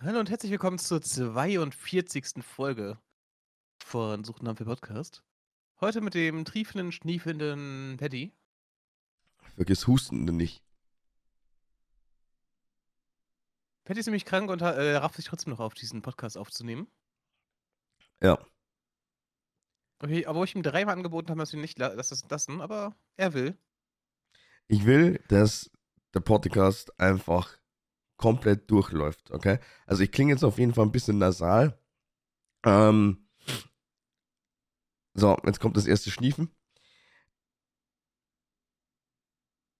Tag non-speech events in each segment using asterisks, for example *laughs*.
Hallo und herzlich willkommen zur 42. Folge von Sucht nach dem Podcast. Heute mit dem triefenden, schniefelnden Paddy. Vergiss Hustende nicht. Paddy ist nämlich krank und äh, rafft sich trotzdem noch auf, diesen Podcast aufzunehmen. Ja. Okay, aber ich ihm dreimal angeboten habe, dass wir nicht dass das lassen, aber er will. Ich will, dass der Podcast einfach komplett durchläuft, okay? Also ich klinge jetzt auf jeden Fall ein bisschen nasal. Ähm, so, jetzt kommt das erste Schniefen.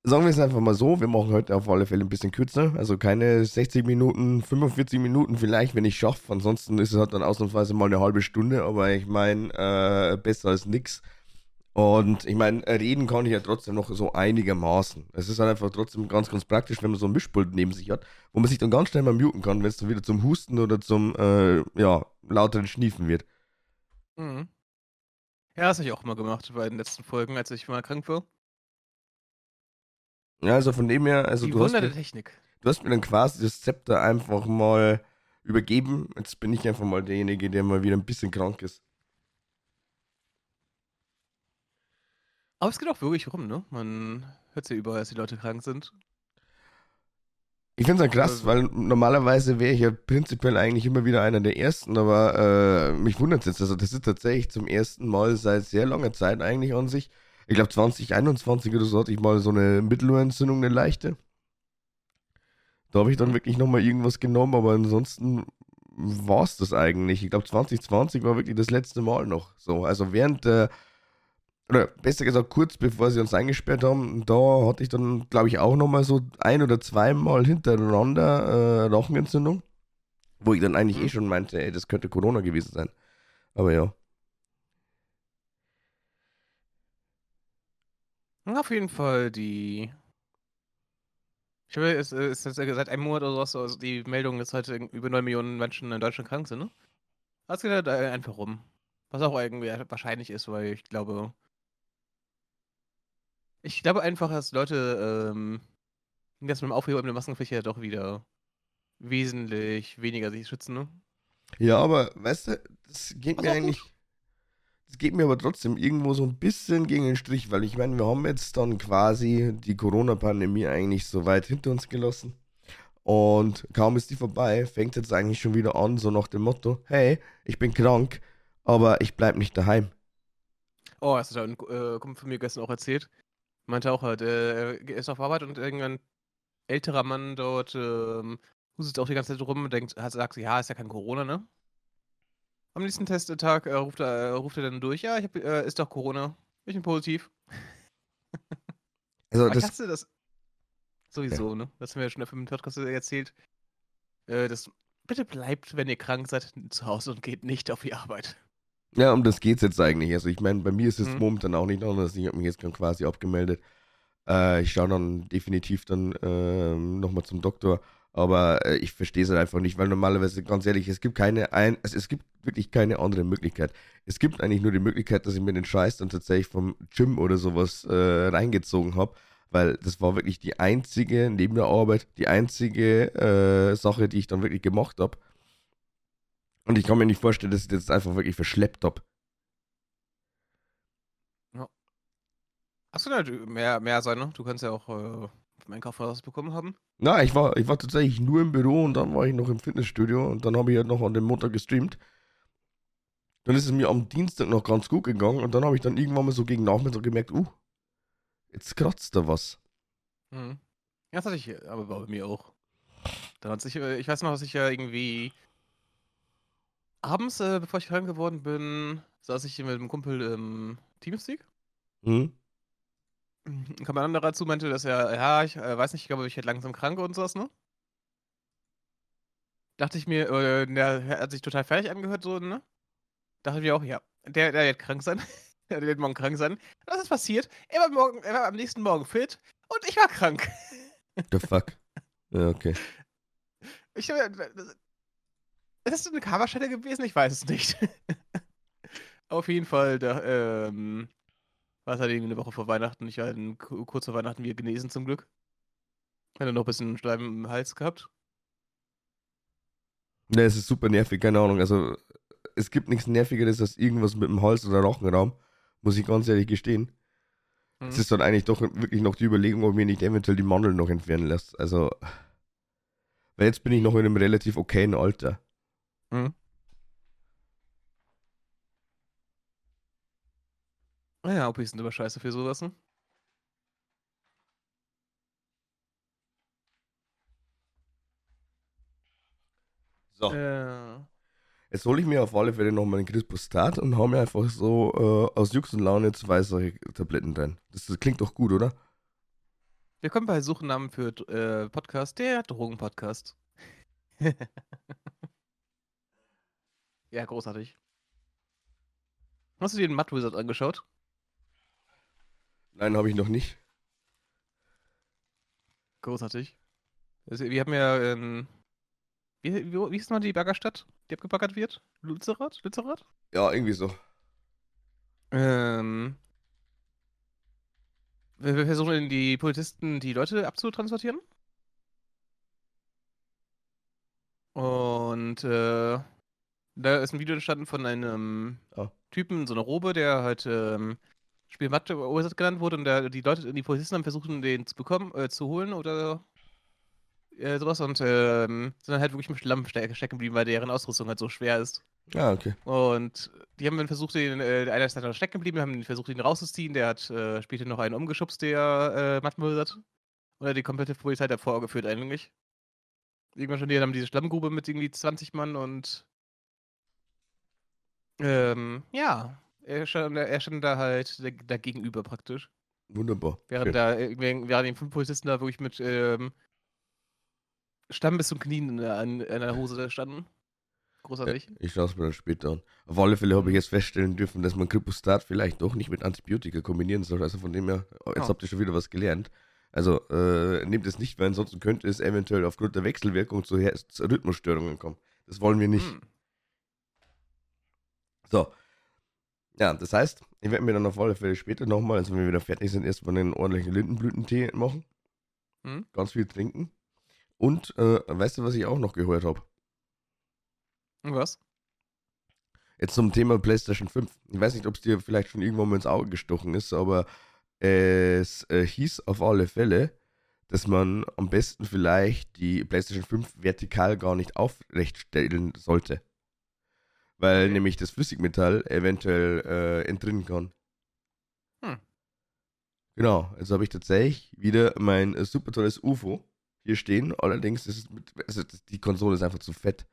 Sagen wir es einfach mal so, wir machen heute auf alle Fälle ein bisschen kürzer. Also keine 60 Minuten, 45 Minuten vielleicht, wenn ich schaffe. Ansonsten ist es halt dann ausnahmsweise mal eine halbe Stunde, aber ich meine, äh, besser als nix. Und ich meine, reden kann ich ja trotzdem noch so einigermaßen. Es ist halt einfach trotzdem ganz, ganz praktisch, wenn man so ein Mischpult neben sich hat, wo man sich dann ganz schnell mal muten kann, wenn es dann wieder zum Husten oder zum, äh, ja, lauteren Schniefen wird. Mhm. Ja, das habe ich auch mal gemacht bei den letzten Folgen, als ich mal krank war. Ja, also von dem her, also Die du hast, mir, Technik. du hast mir dann quasi das Zepter einfach mal übergeben. Jetzt bin ich einfach mal derjenige, der mal wieder ein bisschen krank ist. Aber es geht auch wirklich rum, ne? Man hört es ja überall, dass die Leute krank sind. Ich finde es halt krass, weil normalerweise wäre ich ja prinzipiell eigentlich immer wieder einer der Ersten, aber äh, mich wundert es jetzt. Also das ist tatsächlich zum ersten Mal seit sehr langer Zeit eigentlich an sich. Ich glaube 2021 oder so hatte ich mal so eine Mittelohrentzündung, eine leichte. Da habe ich dann wirklich nochmal irgendwas genommen, aber ansonsten war es das eigentlich. Ich glaube 2020 war wirklich das letzte Mal noch so. Also während der, oder besser gesagt kurz bevor sie uns eingesperrt haben, da hatte ich dann, glaube ich, auch nochmal so ein oder zweimal hintereinander äh, Rachenentzündung, wo ich dann eigentlich Mhm. eh schon meinte, ey, das könnte Corona gewesen sein. Aber ja. Auf jeden Fall die. Ich habe es ist jetzt seit einem Monat oder sowas also die Meldung, dass heute über 9 Millionen Menschen in Deutschland krank sind, ne? Das geht halt einfach rum. Was auch irgendwie wahrscheinlich ist, weil ich glaube. Ich glaube einfach, dass Leute ähm, das mit dem Aufheben der Maskenpflicht ja doch wieder wesentlich weniger sich schützen, ne? Ja, aber weißt du, das geht Was mir gut. eigentlich. Das geht mir aber trotzdem irgendwo so ein bisschen gegen den Strich, weil ich meine, wir haben jetzt dann quasi die Corona-Pandemie eigentlich so weit hinter uns gelassen. Und kaum ist die vorbei, fängt jetzt eigentlich schon wieder an, so nach dem Motto: Hey, ich bin krank, aber ich bleib nicht daheim. Oh, das hat ein äh, Kumpel von mir gestern auch erzählt. Meinte auch halt, äh, er ist auf Arbeit und irgendein älterer Mann dort ähm, hustet auch die ganze Zeit rum und denkt, hat, sagt, ja, ist ja kein Corona, ne? Am nächsten Testtag äh, ruft, er, äh, ruft er dann durch, ja, ich hab, äh, ist doch Corona. Ich bin positiv. Also, das, kannst du das sowieso, ne? Das haben wir ja schon im Podcast erzählt. Äh, das bitte bleibt, wenn ihr krank seid, zu Hause und geht nicht auf die Arbeit. Ja, um das geht's jetzt eigentlich. Also ich meine, bei mir ist es Mhm. momentan auch nicht anders. Ich habe mich jetzt quasi abgemeldet. Äh, ich schaue dann definitiv dann ähm, nochmal zum Doktor. Aber äh, ich verstehe es halt einfach nicht, weil normalerweise, ganz ehrlich, es gibt keine ein, also es gibt wirklich keine andere Möglichkeit. Es gibt eigentlich nur die Möglichkeit, dass ich mir den Scheiß dann tatsächlich vom Gym oder sowas äh, reingezogen habe. Weil das war wirklich die einzige, neben der Arbeit, die einzige äh, Sache, die ich dann wirklich gemacht habe. Und ich kann mir nicht vorstellen, dass ich das jetzt einfach wirklich verschleppt habe. Hast du da mehr, mehr sein, ne? Du kannst ja auch äh, vom Einkauf was bekommen haben. Na, ich war, ich war tatsächlich nur im Büro und dann war ich noch im Fitnessstudio und dann habe ich halt noch an dem Montag gestreamt. Dann ist es mir am Dienstag noch ganz gut gegangen und dann habe ich dann irgendwann mal so gegen Nachmittag gemerkt, uh, jetzt kratzt da was. Mhm. Ja, das hatte ich, äh, aber bei mir auch. Dann hat sich, äh, ich weiß noch, dass ich ja irgendwie abends, äh, bevor ich krank geworden bin, saß ich hier mit einem Kumpel im Teamspeak. Hm? Dann kam ein anderer dazu, meinte, dass er, ja, ich äh, weiß nicht, ich glaube, ich werde langsam krank und sowas, ne? Dachte ich mir, äh, der hat sich total fertig angehört, so, ne? Dachte ich mir auch, ja, der, der wird krank sein. *laughs* der wird morgen krank sein. Was ist passiert? Er war, morgen, er war am nächsten Morgen fit und ich war krank. The fuck. Ja, okay. *laughs* Ich, das- ist das eine Coverstelle gewesen? Ich weiß es nicht. *laughs* Auf jeden Fall, da, ähm, war es halt irgendwie eine Woche vor Weihnachten. Ich war kurz vor Weihnachten wieder genesen zum Glück. Hatte noch ein bisschen Schleim im Hals gehabt. Ne, es ist super nervig, keine Ahnung. Also, es gibt nichts Nervigeres als irgendwas mit dem Hals- oder Rochenraum, muss ich ganz ehrlich gestehen. Hm. Es ist dann eigentlich doch wirklich noch die Überlegung, ob mir nicht eventuell die Mandeln noch entfernen lässt. Also, weil jetzt bin ich noch in einem relativ okayen Alter. Hm. Naja, Opis sind immer scheiße für sowas, ne? So, Äh, jetzt hole ich mir auf alle Fälle nochmal einen Crispustat und hau mir einfach so äh, aus Jux und Laune zwei solche Tabletten rein. Das, das klingt doch gut, oder? willkommen bei Suchnamen für äh, Podcast, der Drogenpodcast. *laughs* ja, großartig. Hast du dir den Mud Wizard angeschaut? Nein, habe ich noch nicht. Großartig. Also, wir haben ja, ähm, wie, wie, wie ist mal die Baggerstadt, die abgebaggert wird? Lützerath? Lützerath? Ja, irgendwie so. Ähm, wir, wir versuchen die Polizisten die Leute abzutransportieren. Und äh, da ist ein Video entstanden von einem Ah. Typen, so einer Robe, der halt ähm, Spiel Mathe genannt wurde und der, die Leute, die Polizisten haben versucht, den zu bekommen, äh, zu holen oder äh, sowas und ähm, sind dann halt wirklich mit Schlamm ste stecken geblieben, weil deren Ausrüstung halt so schwer ist. Ah, okay. Und die haben dann versucht, den, äh, der eine ist dann stecken geblieben, haben versucht, ihn rauszuziehen. Der hat äh, später noch einen umgeschubst, der äh, Mattenmüll hat. Oder die komplette Polizei davor geführt eigentlich. Irgendwann schon, die haben diese Schlammgrube mit irgendwie 20 Mann und ähm, ja, er stand, er stand da halt da- dagegenüber praktisch. Wunderbar. Während da, äh, während die fünf Polizisten da wirklich mit ähm, Stamm bis zum Knien in der, in der Hose da standen. Großartig. Ich schaue es mir dann später an. Auf alle Fälle habe ich jetzt feststellen dürfen, dass man Krypostat vielleicht doch nicht mit Antibiotika kombinieren soll. Also von dem her, jetzt Oh. habt ihr schon wieder was gelernt. Also äh, nehmt es nicht, weil ansonsten könnte es eventuell aufgrund der Wechselwirkung zu, Her zu Rhythmusstörungen kommen. Das wollen wir nicht. Hm. So. Ja, das heißt, ich werde mir dann auf alle Fälle später nochmal, also wenn wir wieder fertig sind, erstmal einen ordentlichen Lindenblütentee machen. Hm? Ganz viel trinken. Und äh, weißt du, was ich auch noch gehört habe? Was? Jetzt zum Thema PlayStation 5. Ich weiß nicht, ob es dir vielleicht schon irgendwann mal ins Auge gestochen ist, aber es äh, hieß auf alle Fälle, dass man am besten vielleicht die PlayStation 5 vertikal gar nicht aufrecht stellen sollte. Weil nämlich das Flüssigmetall eventuell äh, entrinnen kann. Hm. Genau, also habe ich tatsächlich wieder mein äh, super tolles UFO hier stehen. Allerdings ist es mit, also die Konsole ist einfach zu fett.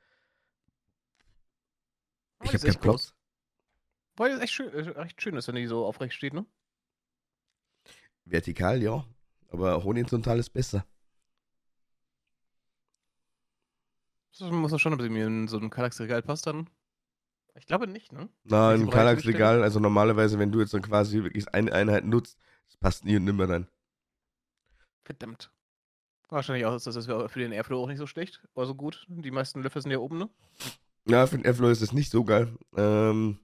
Oh, Ich habe keinen Platz. Weil es echt schön, äh, echt schön ist, wenn die so aufrecht steht, ne? Vertikal, ja. Aber horizontal ist besser. Das muss man schon, ob sie mir in so ein Kallax-Regal passt dann. Ich glaube nicht, ne? Welche im Breite Kallax-Regal, also normalerweise, wenn du jetzt dann quasi wirklich eine Einheit nutzt, das passt nie und nimmer rein. Verdammt. Wahrscheinlich auch, ist das für den Airflow auch nicht so schlecht. Oder so gut. Die meisten Löffel sind ja oben, ne? Ja, für den Airflow ist es nicht so geil. Ähm,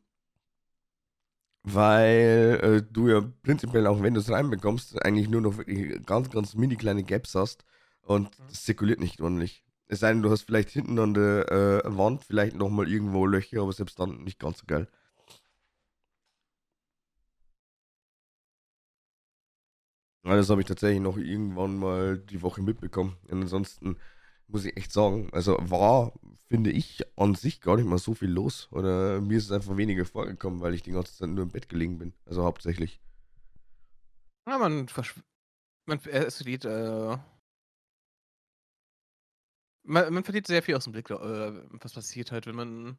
weil äh, du ja prinzipiell, auch wenn du es reinbekommst, eigentlich nur noch wirklich ganz, ganz mini kleine Gaps hast und Mhm. das zirkuliert nicht ordentlich. Es sei denn, du hast vielleicht hinten an der äh, Wand vielleicht nochmal irgendwo Löcher, aber selbst dann nicht ganz so geil. Ja, das habe ich tatsächlich noch irgendwann mal die Woche mitbekommen. Und ansonsten muss ich echt sagen, also war, finde ich, an sich gar nicht mal so viel los. Oder mir ist es einfach weniger vorgekommen, weil ich die ganze Zeit nur im Bett gelegen bin. Also hauptsächlich. Ja, man verschw man äh, es verliert, äh man, man verliert sehr viel aus dem Blick, äh, was passiert halt, wenn man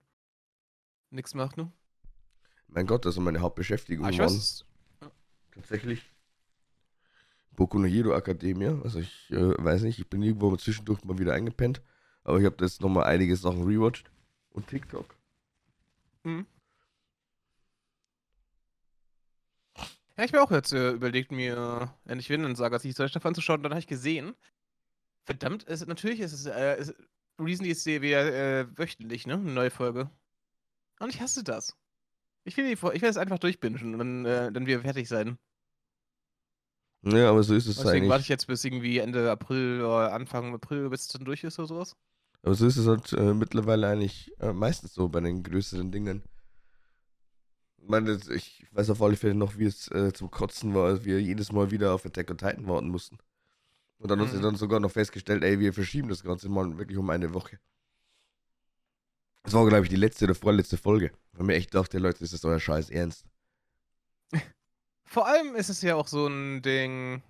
nichts macht, ne? Mein Gott, also meine Hauptbeschäftigung Ah, ich weiß, tatsächlich Boku no Hero Academia. Also ich äh, weiß nicht, ich bin irgendwo mal zwischendurch mal wieder eingepennt. Aber ich habe jetzt nochmal einige Sachen rewatcht. Und TikTok. hm. Ja, ich habe auch jetzt äh, überlegt, mir endlich Vinland Saga sich zwei Staffeln anzuschauen. Dann habe ich gesehen, verdammt, es, natürlich ist es, äh, es Reason ist wieder äh, wöchentlich, ne? Eine neue Folge. Und ich hasse das. Ich will, die, ich will es einfach durchbingen und dann, äh, dann wir fertig sein. Ja, aber so ist es Deswegen warte eigentlich. ich jetzt bis irgendwie Ende April oder Anfang April, bis es dann durch ist oder sowas. Aber so ist es halt äh, mittlerweile eigentlich äh, meistens so bei den größeren Dingen. Ich meine, das- ich weiß auf alle Fälle noch, wie es äh, zum Kotzen war, als wir jedes Mal wieder auf Attack on Titan warten mussten. Und dann haben sie Mhm. dann sogar noch festgestellt, ey, wir verschieben das Ganze mal wirklich um eine Woche. Das war, glaube ich, die letzte oder vorletzte Folge. Weil mir echt dachte, Leute, ist das euer Scheiß Ernst? *laughs* Vor allem ist es ja auch so ein Ding.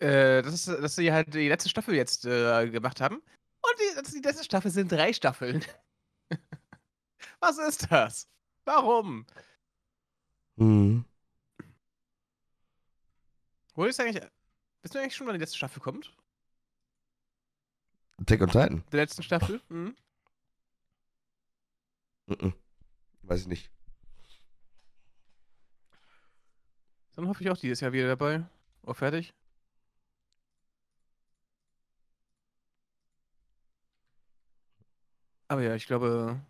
Äh, das ist, dass sie halt die letzte Staffel jetzt äh, gemacht haben. Und die, das- die letzte Staffel sind drei Staffeln. *laughs* Was ist das? Warum? Mhm. Wo ist eigentlich. Bist du eigentlich schon, wann die letzte Staffel kommt? Attack on Titan? Der letzten Staffel? Mhm. Mhm. Weiß ich nicht. Dann hoffe ich auch dieses Jahr wieder dabei. Oh, fertig. Aber ja, ich glaube.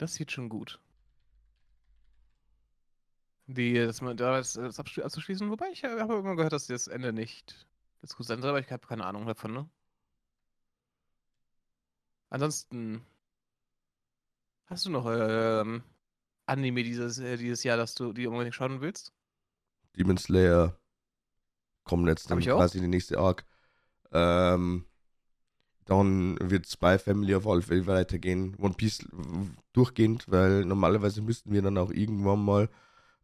Das sieht schon gut. Die, das, man- da das, abzuschließen, wobei ich habe immer gehört, dass das Ende nicht das gut sein soll, aber ich habe keine Ahnung davon, ne? Ansonsten. Hast du noch ähm, Anime dieses, äh, dieses Jahr, dass du die unbedingt schauen willst? Demon Slayer kommen jetzt dann quasi die nächste Arc. Ähm, dann wird Spy Family auf alle Fälle weitergehen. One Piece durchgehend, weil normalerweise müssten wir dann auch irgendwann mal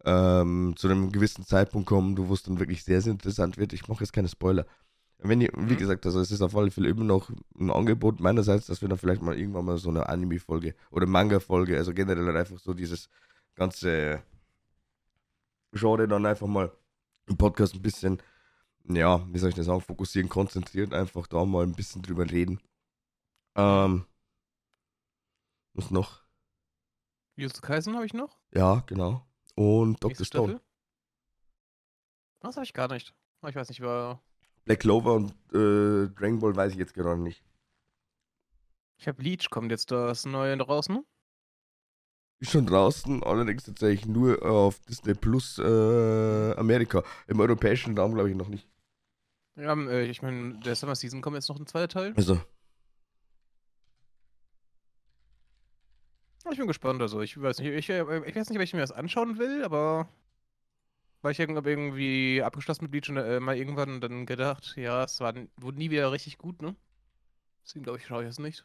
ähm, zu einem gewissen Zeitpunkt kommen, wo es dann wirklich sehr, sehr interessant wird. Ich mache jetzt keine Spoiler. Wenn ihr, wie Mhm. gesagt, also es ist auf alle Fälle immer noch ein Angebot meinerseits, dass wir dann vielleicht mal irgendwann mal so eine Anime-Folge oder Manga-Folge, also generell einfach so dieses ganze Genre dann einfach mal im Podcast ein bisschen, ja, wie soll ich das sagen, fokussieren, konzentrieren, einfach da mal ein bisschen drüber reden. Ähm, was noch? Jujutsu Kaisen habe ich noch. Ja, genau. Und Dr. Stone. Staffel. Das habe ich gar nicht. Ich weiß nicht, war. Black Clover und äh, Dragon Ball weiß ich jetzt gerade nicht. Ich habe Bleach, kommt jetzt das neue draußen. Ist schon draußen, allerdings tatsächlich nur auf Disney Plus äh, Amerika. Im europäischen Raum glaube ich noch nicht. Ja, ähm, äh, ich meine, der Summer Season kommt jetzt noch ein zweiter Teil. Also, Ich bin gespannt, also ich weiß nicht, ich, äh, ich weiß nicht, ob ich mir das anschauen will, aber weil ich irgendwie, irgendwie abgeschlossen mit Bleach und äh, mal irgendwann dann gedacht, ja, es war, wurde nie wieder richtig gut, ne? Deswegen glaube ich, schaue ich das nicht.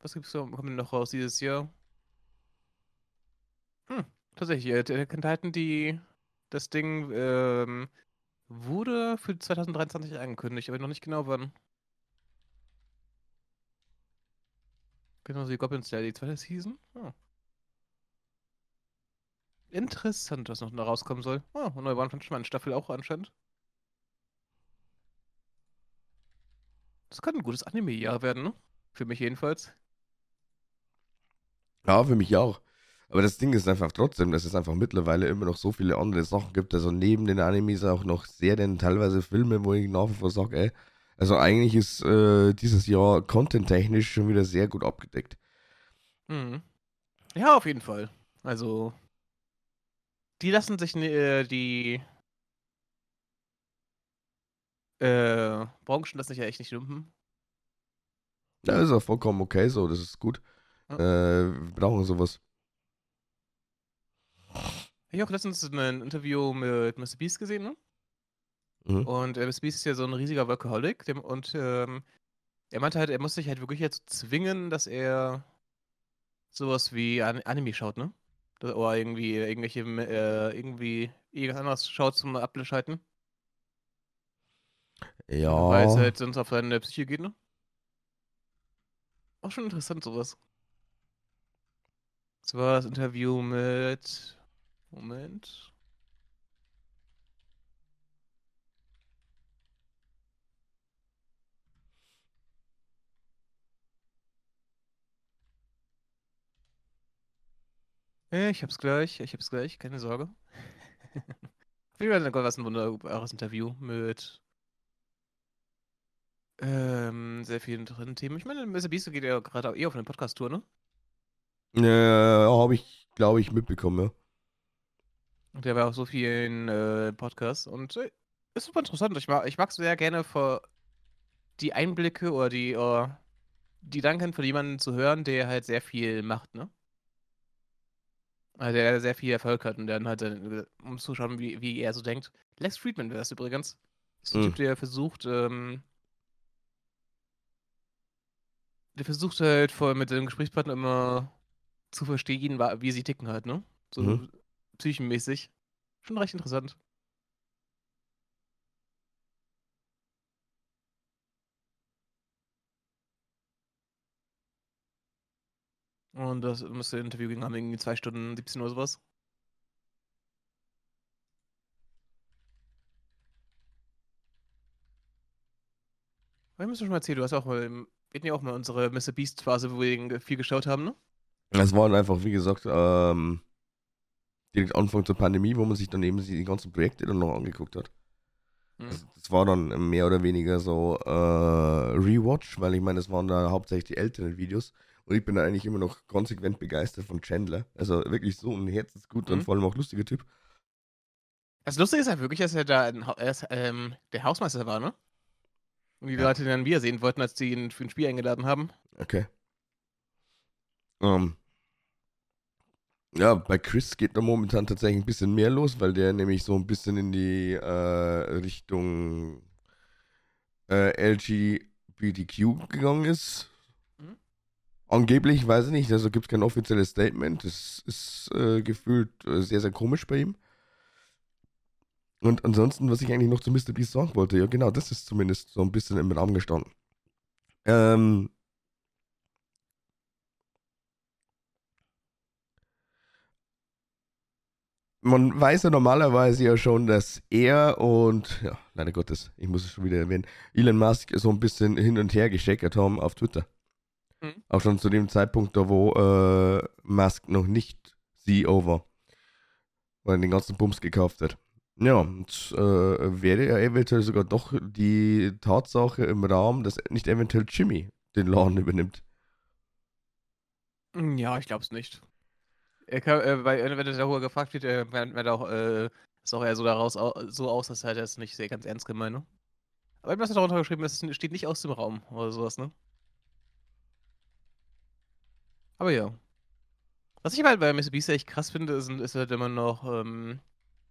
Was gibt's da, kommt denn noch raus dieses Jahr? Hm, tatsächlich, äh, der Titan, die, das Ding, ähm, wurde für 2023 angekündigt, aber noch nicht genau wann. Genau wie Goblin Slayer, die zweite Season. Ah. Interessant, was noch da rauskommen soll. Ah, eine neue One Punch Man Staffel auch anscheinend. Das kann ein gutes Anime-Jahr werden, ne? Für mich jedenfalls. ja, für mich auch. Aber das Ding ist einfach trotzdem, dass es einfach mittlerweile immer noch so viele andere Sachen gibt. Also neben den Animes auch noch Serien, teilweise Filme, wo ich nach wie vor sage, ey, also eigentlich ist äh, dieses Jahr content-technisch schon wieder sehr gut abgedeckt. Mhm. Ja, auf jeden Fall. Also, die lassen sich äh, die äh, Branchen lassen sich ja echt nicht lumpen. Ja, ist auch vollkommen okay so, das ist gut. Ja. Äh, wir brauchen sowas. Ich habe auch letztens ein Interview mit Mr. Beast gesehen, ne? Mhm. Und äh, Mr. Beast ist ja so ein riesiger Workaholic. Dem, und ähm, er meinte halt, er muss sich halt wirklich jetzt zwingen, dass er sowas wie An Anime schaut, ne? Das- Oder irgendwie irgendwelche, äh, irgendwie irgendwas anderes schaut zum Abschalten. Ja. Weil es halt sonst auf seine Psyche geht, ne? Auch schon interessant, sowas. Das war das Interview mit. Moment. Äh, Ich hab's gleich, ich hab's gleich, keine Sorge. *laughs* Auf jeden Fall war es ein wunderbares Interview mit ähm, sehr vielen drin Themen. Ich meine, Mr. Beast geht ja gerade eh auf eine Podcast-Tour, ne? Ja, habe ich, glaube ich, mitbekommen, ja. Der war auf so vielen äh, Podcasts und äh, ist super interessant. Ich mag, ich mag sehr gerne vor die Einblicke oder die, uh, die Gedanken von jemandem zu hören, der halt sehr viel macht, ne? Also der sehr viel Erfolg hat und dann halt, um zu schauen, wie, wie er so denkt. Lex Friedman wäre das übrigens. Das ist ein Mhm. Typ, der versucht, ähm, der versucht halt vor, mit seinem Gesprächspartner immer zu verstehen, wie sie ticken halt, ne? So Mhm. Psychenmäßig. Schon recht interessant. Und das müsste Interview ging haben irgendwie zwei Stunden, 17 Uhr sowas. Aber ich muss schon mal erzählen, du hast auch mal, wir ja auch mal unsere Mr. Beast Phase, wo wir viel geschaut haben, ne? Es waren einfach, wie gesagt, ähm, direkt Anfang zur Pandemie, wo man sich dann eben die ganzen Projekte dann noch angeguckt hat. Mhm. Das, das war dann mehr oder weniger so äh, Rewatch, weil ich meine, das waren da hauptsächlich die älteren Videos. Und ich bin da eigentlich immer noch konsequent begeistert von Chandler. Also wirklich so ein herzensguter und Mhm. vor allem auch lustiger Typ. Das Lustige ist halt wirklich, dass er da ein, er ist, ähm, der Hausmeister war, ne? Und die Ja. Leute ihn dann wiedersehen wollten, als die ihn für ein Spiel eingeladen haben. Okay. Ähm, ja, bei Chris geht da momentan tatsächlich ein bisschen mehr los, weil der nämlich so ein bisschen in die äh, Richtung äh, LGBTQ gegangen ist. Mhm. Angeblich, weiß ich nicht, also gibt es kein offizielles Statement. Das ist äh, gefühlt äh, sehr, sehr komisch bei ihm. Und ansonsten, was ich eigentlich noch zu Mr. Beast sagen wollte, ja genau, das ist zumindest so ein bisschen im Raum gestanden. Ähm, man weiß ja normalerweise ja schon, dass er und, ja, leider Gottes, ich muss es schon wieder erwähnen, Elon Musk so ein bisschen hin und her gescheckert haben auf Twitter. Mhm. Auch schon zu dem Zeitpunkt, da wo äh, Musk noch nicht CEO war. Weil er den ganzen Bums gekauft hat. Ja, und äh, wäre ja eventuell sogar doch die Tatsache im Raum, dass nicht eventuell Jimmy den Laden übernimmt. Hm, Ja, ich glaub's nicht. Er kann, äh, äh, wenn er darüber gefragt wird, äh, er auch, äh, ist auch eher so daraus au so aus, dass er das nicht sehr ganz ernst gemeint, ne? Aber was er darunter geschrieben ist, steht nicht aus dem Raum oder sowas, ne? Aber ja. Was ich halt bei Mr. Beast echt krass finde, ist, ist halt immer noch, ähm,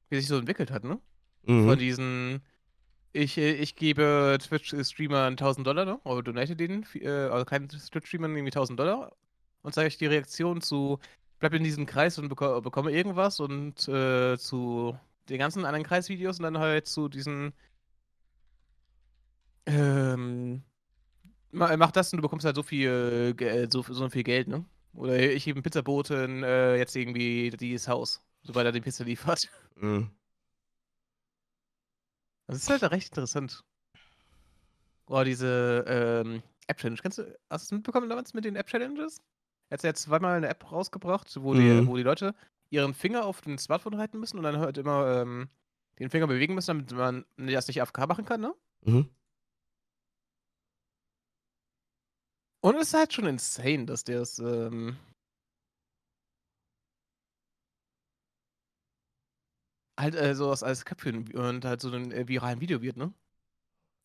wie sich so entwickelt hat, ne? Von Mhm. diesen, ich, ich gebe Twitch-Streamern 1000 Dollar, ne? Oder donate denen, äh, also keinen Twitch-Streamern irgendwie 1000 Dollar und zeige ich die Reaktion zu, bleib in diesem Kreis und beko bekomme irgendwas und äh, zu den ganzen anderen Kreisvideos und dann halt zu diesen, ähm, ma- mach das und du bekommst halt so viel, Ge- so, so viel Geld, ne? Oder ich gebe einem Pizzaboten äh, jetzt irgendwie dieses Haus, sobald er die Pizza liefert. Mhm. Das ist halt recht interessant. Oh, diese ähm, App-Challenge. Kennst du, hast du es mitbekommen damals mit den App-Challenges? Er hat ja zweimal eine App rausgebracht, wo, die, Mhm. wo die Leute ihren Finger auf den Smartphone halten müssen und dann halt immer ähm, den Finger bewegen müssen, damit man das nicht AFK machen kann, ne? Mhm. Und es ist halt schon insane, dass der es, ähm, halt äh, sowas als Köpfchen und halt so ein äh, viralen Video wird, ne?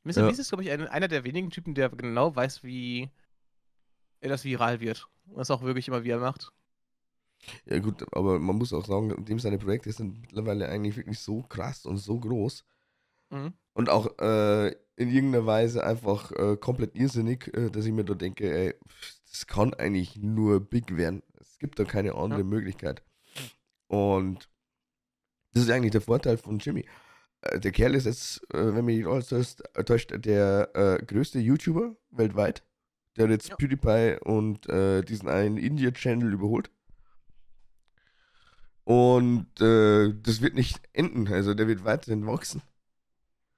Mr. Ja. Beast ist, glaube ich, ein, einer der wenigen Typen, der genau weiß, wie er das viral wird. Das auch wirklich immer, wie er macht. Ja gut, aber man muss auch sagen, dem seine Projekte sind mittlerweile eigentlich wirklich so krass und so groß Mhm. und auch äh, in irgendeiner Weise einfach äh, komplett irrsinnig, äh, dass ich mir da denke, ey, das kann eigentlich nur big werden. Es gibt da keine andere Ja. Möglichkeit. Und das ist eigentlich der Vorteil von Jimmy. Äh, Der Kerl ist jetzt, äh, wenn mich nicht alles täuscht, äh, der größte YouTuber weltweit. Der hat jetzt Ja. PewDiePie und äh, diesen einen India-Channel überholt. Und äh, das wird nicht enden. Also der wird weiterhin wachsen.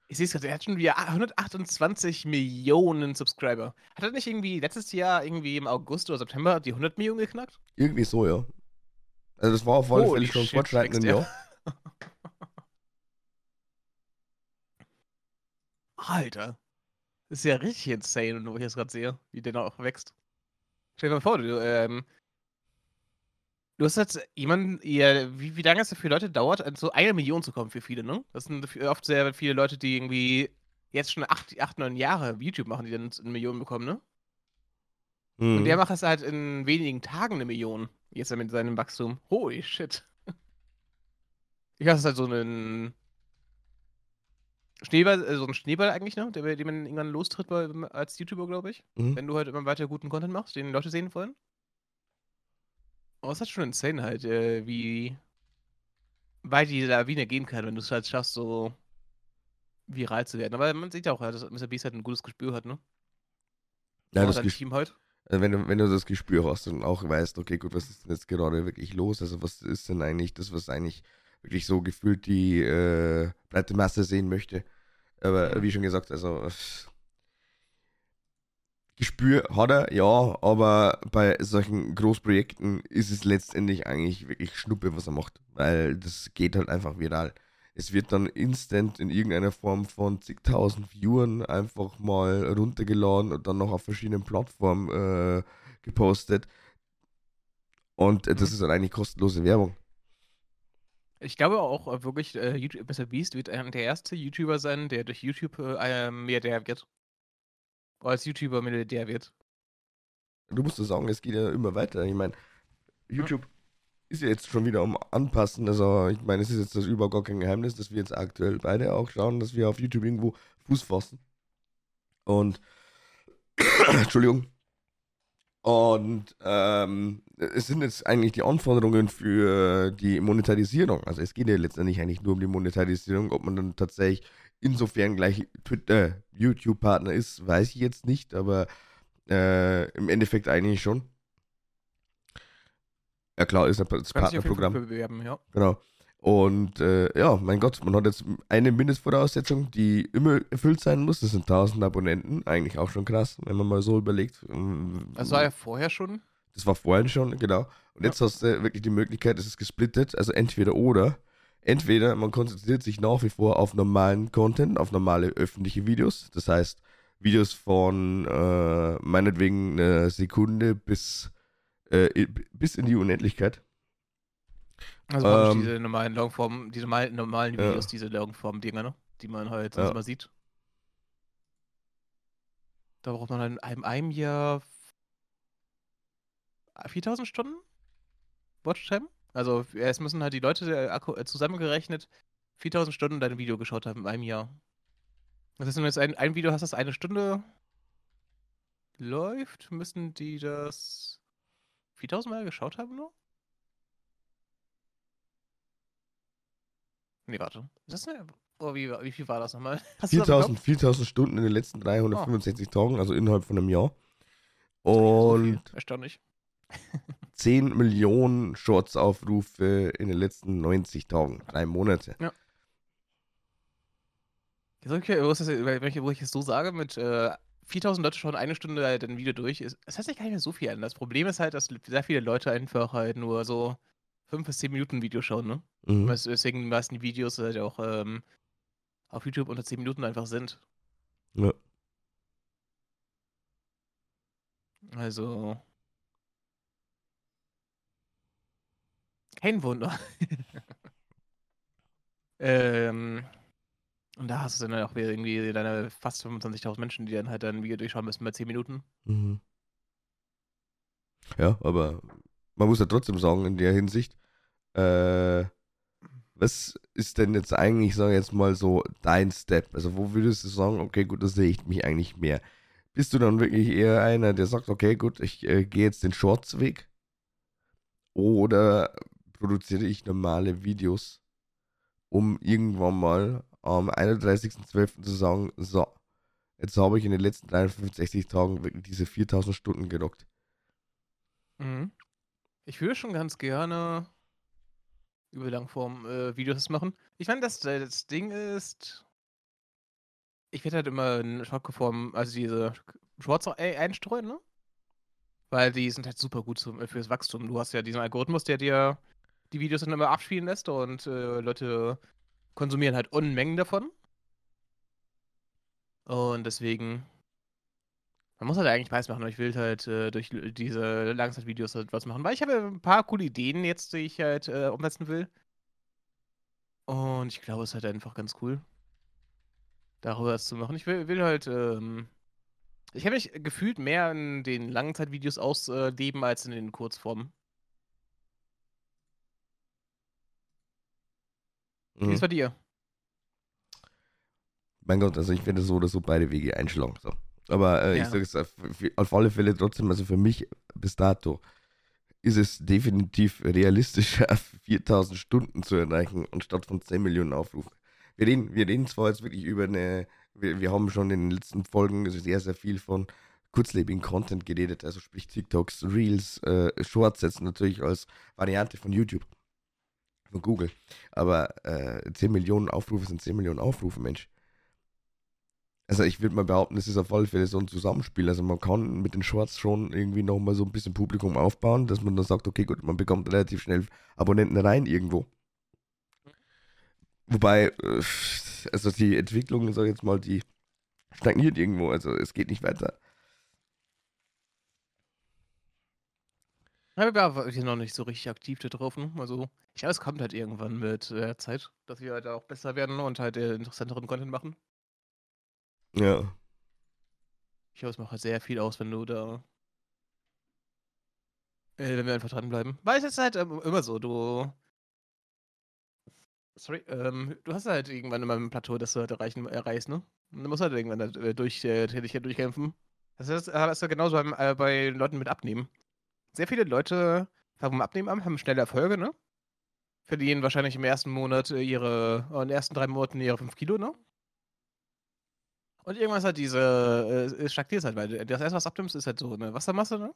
Ich sehe es gerade, er hat schon wieder 128 Millionen Subscriber. Hat er nicht irgendwie letztes Jahr, irgendwie im August oder September, die 100 Millionen geknackt? Irgendwie so, ja. Also das war auf alle Fälle schon wächst Jahr. *laughs* Alter. Das ist ja richtig insane, wo ich das gerade sehe, wie der noch wächst. Stell dir mal vor, du, ähm, Du hast jetzt jemanden, ihr, wie, wie lange es für Leute dauert, so eine Million zu kommen für viele, ne? Das sind oft sehr viele Leute, die irgendwie jetzt schon acht, acht neun Jahre YouTube machen, die dann eine Million bekommen, ne? Mhm. Und der macht das halt in wenigen Tagen eine Million. Jetzt mit seinem Wachstum. Holy shit. *laughs* Ich weiß, es ist halt so ein Schneeball, äh, so ein Schneeball eigentlich, ne? Der, den man irgendwann lostritt bei, als YouTuber, glaube ich. Mhm. Wenn du halt immer weiter guten Content machst, den Leute sehen wollen. Aber es ist halt schon insane halt, äh, wie weit die Lawine gehen kann, wenn du es halt schaffst, so viral zu werden. Aber man sieht ja auch, dass Mr. Beast halt ein gutes Gespür hat, ne? Ja, das Team halt. Also wenn du, wenn du das Gespür hast und auch weißt, okay, gut, was ist denn jetzt gerade wirklich los? Also was ist denn eigentlich das, was eigentlich wirklich so gefühlt die äh, breite Masse sehen möchte? Aber wie schon gesagt, also Gespür hat er, ja, aber bei solchen Großprojekten ist es letztendlich eigentlich wirklich Schnuppe, was er macht, weil das geht halt einfach viral. Es wird dann instant in irgendeiner Form von zigtausend Viewern einfach mal runtergeladen und dann noch auf verschiedenen Plattformen äh, gepostet. Und äh, das mhm. ist dann eigentlich kostenlose Werbung. Ich glaube auch äh, wirklich, äh, YouTube, Mr. Beast wird der erste YouTuber sein, der durch YouTube äh, Milliardär wird. als YouTuber Milliardär wird. Du musst sagen, es geht ja immer weiter. Ich meine, YouTube ist ja jetzt schon wieder am Anpassen. Also, ich meine, es ist jetzt das überhaupt gar kein Geheimnis, dass wir jetzt aktuell beide auch schauen, dass wir auf YouTube irgendwo Fuß fassen. Und, *coughs* Entschuldigung. Und ähm, es sind jetzt eigentlich die Anforderungen für die Monetarisierung. Also es geht ja letztendlich eigentlich nur um die Monetarisierung. Ob man dann tatsächlich insofern gleich Twitter, äh, YouTube-Partner ist, weiß ich jetzt nicht, aber äh, im Endeffekt eigentlich schon. Ja klar, ist das Partnerprogramm. Bewerben, ja. Genau. Und äh, ja, mein Gott, man hat jetzt eine Mindestvoraussetzung, die immer erfüllt sein muss. Das sind 1000 Abonnenten. Eigentlich auch schon krass, wenn man mal so überlegt. Ähm, das war ja vorher schon. Das war vorhin schon, genau. Und ja. jetzt hast du wirklich die Möglichkeit, es ist gesplittet, also entweder oder. Entweder man konzentriert sich nach wie vor auf normalen Content, auf normale öffentliche Videos. Das heißt, Videos von äh, meinetwegen eine Sekunde bis äh, bis in die Unendlichkeit. Also ähm, diese normalen Longform, diese normalen, Videos, ja. diese Longform-Dinger, ne? Die man halt ja. mal sieht. Da braucht man dann in einem, einem Jahr 4000 Stunden Watchtime. Also es müssen halt die Leute äh, zusammengerechnet 4000 Stunden dein Video geschaut haben in einem Jahr. Das heißt, wenn du jetzt ein, ein Video hast, das eine Stunde läuft, müssen die das 4000 Mal geschaut haben nur? Nee, warte. Ist das eine, oh, wie, wie viel war das nochmal? *laughs* 4000, 4000 Stunden in den letzten 365 oh. Tagen, also innerhalb von einem Jahr. Und. So Erstaunlich. *laughs* 10 Millionen Shorts-Aufrufe in den letzten 90 Tagen. Drei Monate. Ja. Wenn ich, wo ich es so sage, mit äh, 4000 Leute schauen eine Stunde halt ein Video durch. Es das heißt ja gar nicht mehr so viel an. Das Problem ist halt, dass sehr viele Leute einfach halt nur so 5 bis 10 Minuten Video schauen, ne? Mhm. Deswegen die meisten Videos halt auch ähm, auf YouTube unter 10 Minuten einfach sind. Ja. Also. Kein Wunder. *laughs* ähm. Und da hast du dann auch wieder irgendwie deine fast 25.000 Menschen, die dann halt dein Video durchschauen müssen bei 10 Minuten. Mhm. Ja, aber man muss ja trotzdem sagen, in der Hinsicht, äh, was ist denn jetzt eigentlich, sag jetzt mal so, dein Step? Also, wo würdest du sagen, okay, gut, das sehe ich mich eigentlich mehr? Bist du dann wirklich eher einer, der sagt, okay, gut, ich äh, gehe jetzt den Shorts-Weg? Oder produziere ich normale Videos, um irgendwann mal am 31.12. zu sagen, so, jetzt habe ich in den letzten 365 Tagen wirklich diese 4000 Stunden gerockt. Mhm. Ich würde schon ganz gerne über Langform äh, Videos machen. Ich meine, das, das Ding ist, ich werde halt immer in Shortform, also diese Shorts einstreuen, ne? Weil die sind halt super gut zum, fürs Wachstum. Du hast ja diesen Algorithmus, der dir die Videos dann immer abspielen lässt und äh, Leute konsumieren halt Unmengen davon. Und deswegen Man muss halt eigentlich beides machen, aber ich will halt äh, durch diese Langzeitvideos halt was machen. Weil ich habe ein paar coole Ideen jetzt, die ich halt äh, umsetzen will. Und ich glaube, es ist halt einfach ganz cool, darüber was zu machen. Ich will, will halt, ähm, ich habe mich gefühlt mehr in den Langzeitvideos ausleben als in den Kurzformen. Wie ist Mhm. bei dir? Mein Gott, also ich werde so oder so beide Wege einschlagen. So. Aber äh, ich Ja. sage es auf, auf alle Fälle trotzdem, also für mich bis dato ist es definitiv realistischer, *laughs* 4000 Stunden zu erreichen, anstatt von 10 Millionen Aufrufen. Wir reden, wir reden zwar jetzt wirklich über eine, wir, wir haben schon in den letzten Folgen sehr, sehr viel von kurzlebigen Content geredet, also sprich TikToks, Reels, äh, Shorts jetzt natürlich als Variante von YouTube, von Google. Aber äh, 10 Millionen Aufrufe sind 10 Millionen Aufrufe, Mensch. Also ich würde mal behaupten, es ist auf alle Fälle so ein Zusammenspiel. Also man kann mit den Shorts schon irgendwie nochmal so ein bisschen Publikum aufbauen, dass man dann sagt, okay gut, man bekommt relativ schnell Abonnenten rein irgendwo. Wobei, äh, also die Entwicklung, sag ich jetzt mal, die stagniert irgendwo. Also es geht nicht weiter. Ja, wir waren hier noch nicht so richtig aktiv da drauf. Ne? Also, ich glaube, es kommt halt irgendwann mit der Zeit, dass wir halt auch besser werden und halt äh, interessanteren Content machen. Ja. Ich glaube, es macht halt sehr viel aus, wenn du da. Äh, wenn wir einfach dranbleiben. Weil es ist halt ähm, immer so, du. Sorry, ähm, du hast halt irgendwann immer ein Plateau, das du halt erreichen, erreichst, ne? Und dann musst du halt irgendwann da, äh, durch, äh, dich durchkämpfen. Das ist, äh, genauso beim, äh, bei Leuten mit Abnehmen. Sehr viele Leute fangen mit Abnehmen an, haben schnelle Erfolge, ne? Verlieren wahrscheinlich im ersten Monat äh, ihre, äh, in den ersten drei Monaten ihre 5 Kilo, ne? Und irgendwann ist halt diese, äh, es stagniert halt, weil das erste, was abnimmst, ist halt so eine Wassermasse, ne?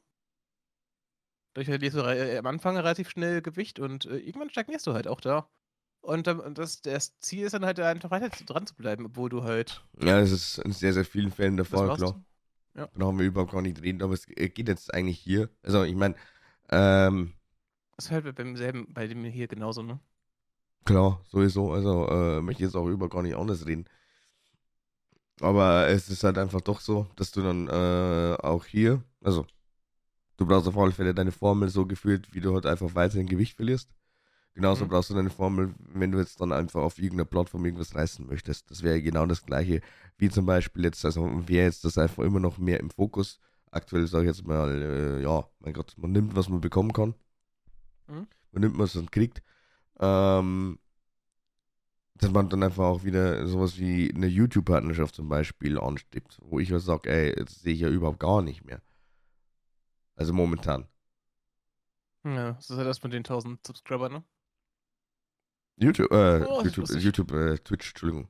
Dadurch verlierst du äh, am Anfang relativ schnell Gewicht und äh, irgendwann stagnierst du halt auch da. Und ähm, das, das Ziel ist dann halt einfach weiter dran zu bleiben, obwohl du halt Ja, das ist in sehr, sehr vielen Fällen der Fall, klar. Da haben wir überhaupt gar nicht reden, aber es äh, geht jetzt eigentlich hier. Also ich meine, ähm, Das ist halt beim selben, bei dem hier genauso, ne? Klar, sowieso. Also äh, möchte ich jetzt auch über gar nicht anders reden. Aber es ist halt einfach doch so, dass du dann äh, auch hier, also du brauchst auf alle Fälle deine Formel so gefühlt, wie du halt einfach weiterhin Gewicht verlierst. Genauso Mhm. brauchst du deine Formel, wenn du jetzt dann einfach auf irgendeiner Plattform irgendwas reißen möchtest. Das wäre genau das gleiche, wie zum Beispiel jetzt, also wäre jetzt das einfach immer noch mehr im Fokus. Aktuell sage ich jetzt mal, äh, ja, mein Gott, man nimmt, was man bekommen kann. Mhm. Man nimmt, was man kriegt. Ähm, dass man dann einfach auch wieder sowas wie eine YouTube-Partnerschaft zum Beispiel anstrebt, wo ich ja sage, ey, das sehe ich ja überhaupt gar nicht mehr. Also momentan. Ja, das ist halt das mit den 1000 Subscribern, ne? YouTube, äh, Oh, YouTube. YouTube, äh, Twitch, Entschuldigung.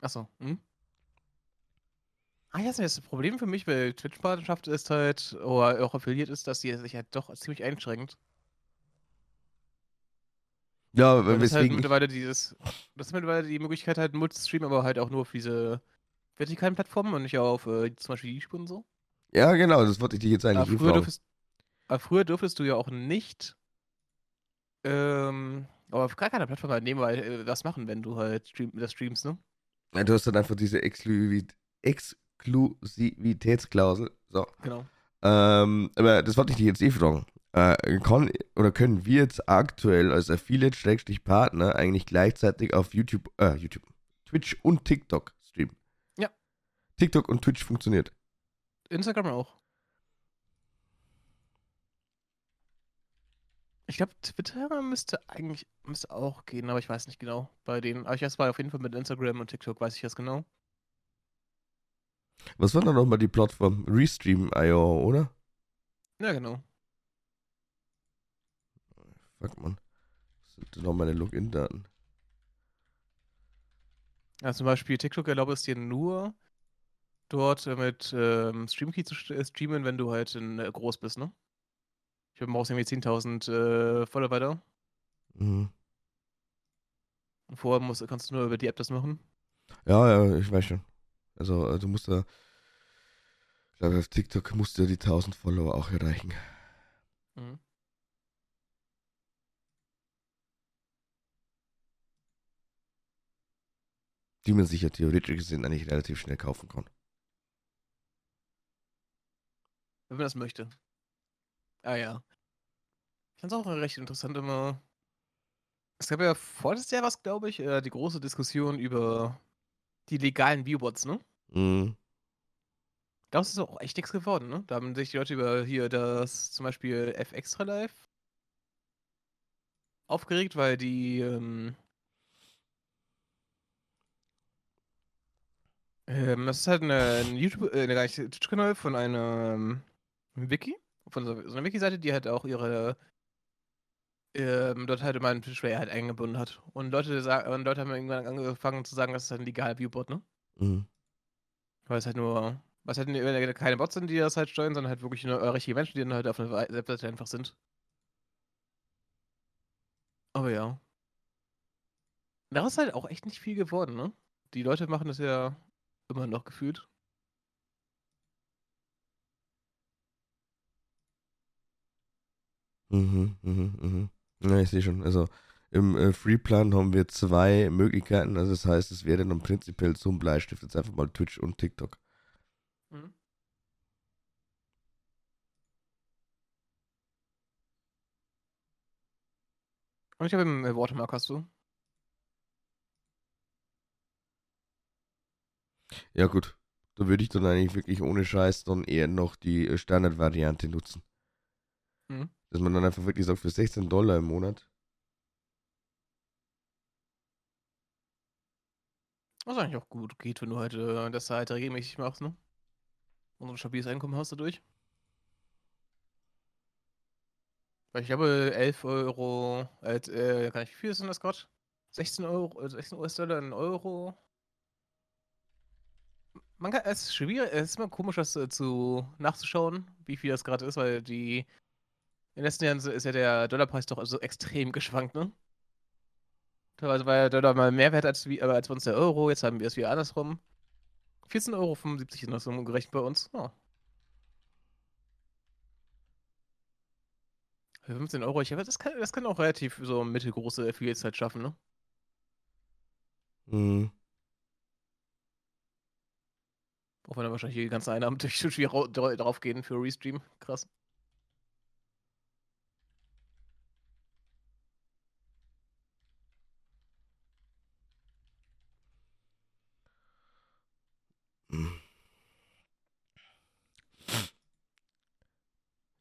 Achso, hm? Ah, ja, das Problem für mich bei Twitch-Partnerschaft ist halt, oder auch Affiliate ist, dass die sich halt doch ziemlich einschränkt. Ja, Weil halt weswegen ich, mittlerweile dieses, das ist mittlerweile die Möglichkeit halt Multistream, aber halt auch nur auf diese vertikalen Plattformen und nicht auf äh, zum Beispiel YouTube und so. ja genau, das wollte ich dich jetzt Aber eigentlich früher, fragen. durftest, aber früher durftest du ja auch nicht ähm, aber auf gar keiner Plattform halt nehmen, weil äh, was machen, wenn du halt stream, das streamst, ne? Ja, du hast dann einfach diese Exklusivit Exklusivitätsklausel. So. Genau. Ähm, aber das wollte ich dich jetzt eh fragen. Äh, kann, oder können wir jetzt aktuell als Affiliate-Partner eigentlich gleichzeitig auf YouTube, äh, YouTube, Twitch und TikTok streamen? Ja. TikTok und Twitch funktioniert. Instagram auch. Ich glaube, Twitter müsste eigentlich müsste auch gehen, aber ich weiß nicht genau bei denen. Aber ich weiß mal auf jeden Fall mit Instagram und TikTok weiß ich das genau. Was war dann nochmal die Plattform? Restream.io, oder? Ja, genau. Fuck, man. Was sind denn noch meine Login-Daten? Ja, zum Beispiel TikTok erlaubt es dir nur, dort äh, mit ähm, Streamkey zu äh, streamen, wenn du halt in, äh, groß bist, ne? Ich du brauchst irgendwie 10.000 äh, Follower da. Mhm. Und vorher musst, kannst du nur über die App das machen. Ja, ja, ich weiß schon. Also, äh, du musst da. Ich glaube, auf TikTok musst du ja die 1000 Follower auch erreichen. Mhm. Die man sich ja theoretisch gesehen eigentlich relativ schnell kaufen kann. wenn man das möchte. Ah ja. Ich fand es auch recht interessant immer. Es gab ja vorletztes Jahr was, glaube ich, äh, die große Diskussion über die legalen Viewbots, ne? Mhm. Daraus ist auch echt nichts geworden, ne? Da haben sich die Leute über hier das zum Beispiel F Extra Live aufgeregt, weil die ähm, ähm, das ist halt eine, ein YouTube, äh, nicht, Twitch-Kanal von einem Wiki, von so, so einer Wiki-Seite, die halt auch ihre ähm, dort halt immer einen Twitch-Player halt eingebunden hat. Und Leute, sagen, und Leute haben irgendwann angefangen zu sagen, das ist halt ein legaler Viewbot, ne? Mhm. Weil es halt nur, es halt keine Bots sind, die das halt steuern, sondern halt wirklich nur äh, richtige Menschen, die dann halt auf einer Webseite einfach sind. Aber ja. Da ist halt auch echt nicht viel geworden, ne? Die Leute machen das ja immer noch gefühlt. Mhm, mhm, mhm. Ja, ich sehe schon. Also im äh, Freeplan haben wir zwei Möglichkeiten. Also das heißt, es wäre dann prinzipiell zum Bleistift jetzt einfach mal Twitch und TikTok. Mhm. Und ich habe im äh, Watermark hast du. Ja, gut. Da würde ich dann eigentlich wirklich ohne Scheiß dann eher noch die äh, Standardvariante nutzen. Mhm. Dass man dann einfach wirklich sagt, für 16 Dollar im Monat. Was eigentlich auch gut geht, wenn du halt äh, das halt regelmäßig machst, ne? Und ein stabiles Einkommen hast dadurch. Weil ich glaube, 11 Euro, äh, äh, kann ich, wie viel ist denn das gerade? 16 Euro, 16 äh, US-Dollar in Euro. Man kann, es ist schwierig, es ist immer komisch, das äh, zu nachzuschauen, wie viel das gerade ist, weil die in den letzten Jahren ist ja der Dollarpreis doch so extrem geschwankt, ne? Teilweise war der Dollar mal mehr wert als, wie, als bei uns der Euro, jetzt haben wir es wieder andersrum. 14,75 Euro sind das umgerechnet bei uns. Oh. Für 15 Euro, ich habe, das kann, das kann auch relativ so mittelgroße Affiliates halt schaffen, ne? Mhm. Auch wenn dann wahrscheinlich die ganzen Einnahmen *laughs* durch Twitch drauf gehen für Restream. Krass.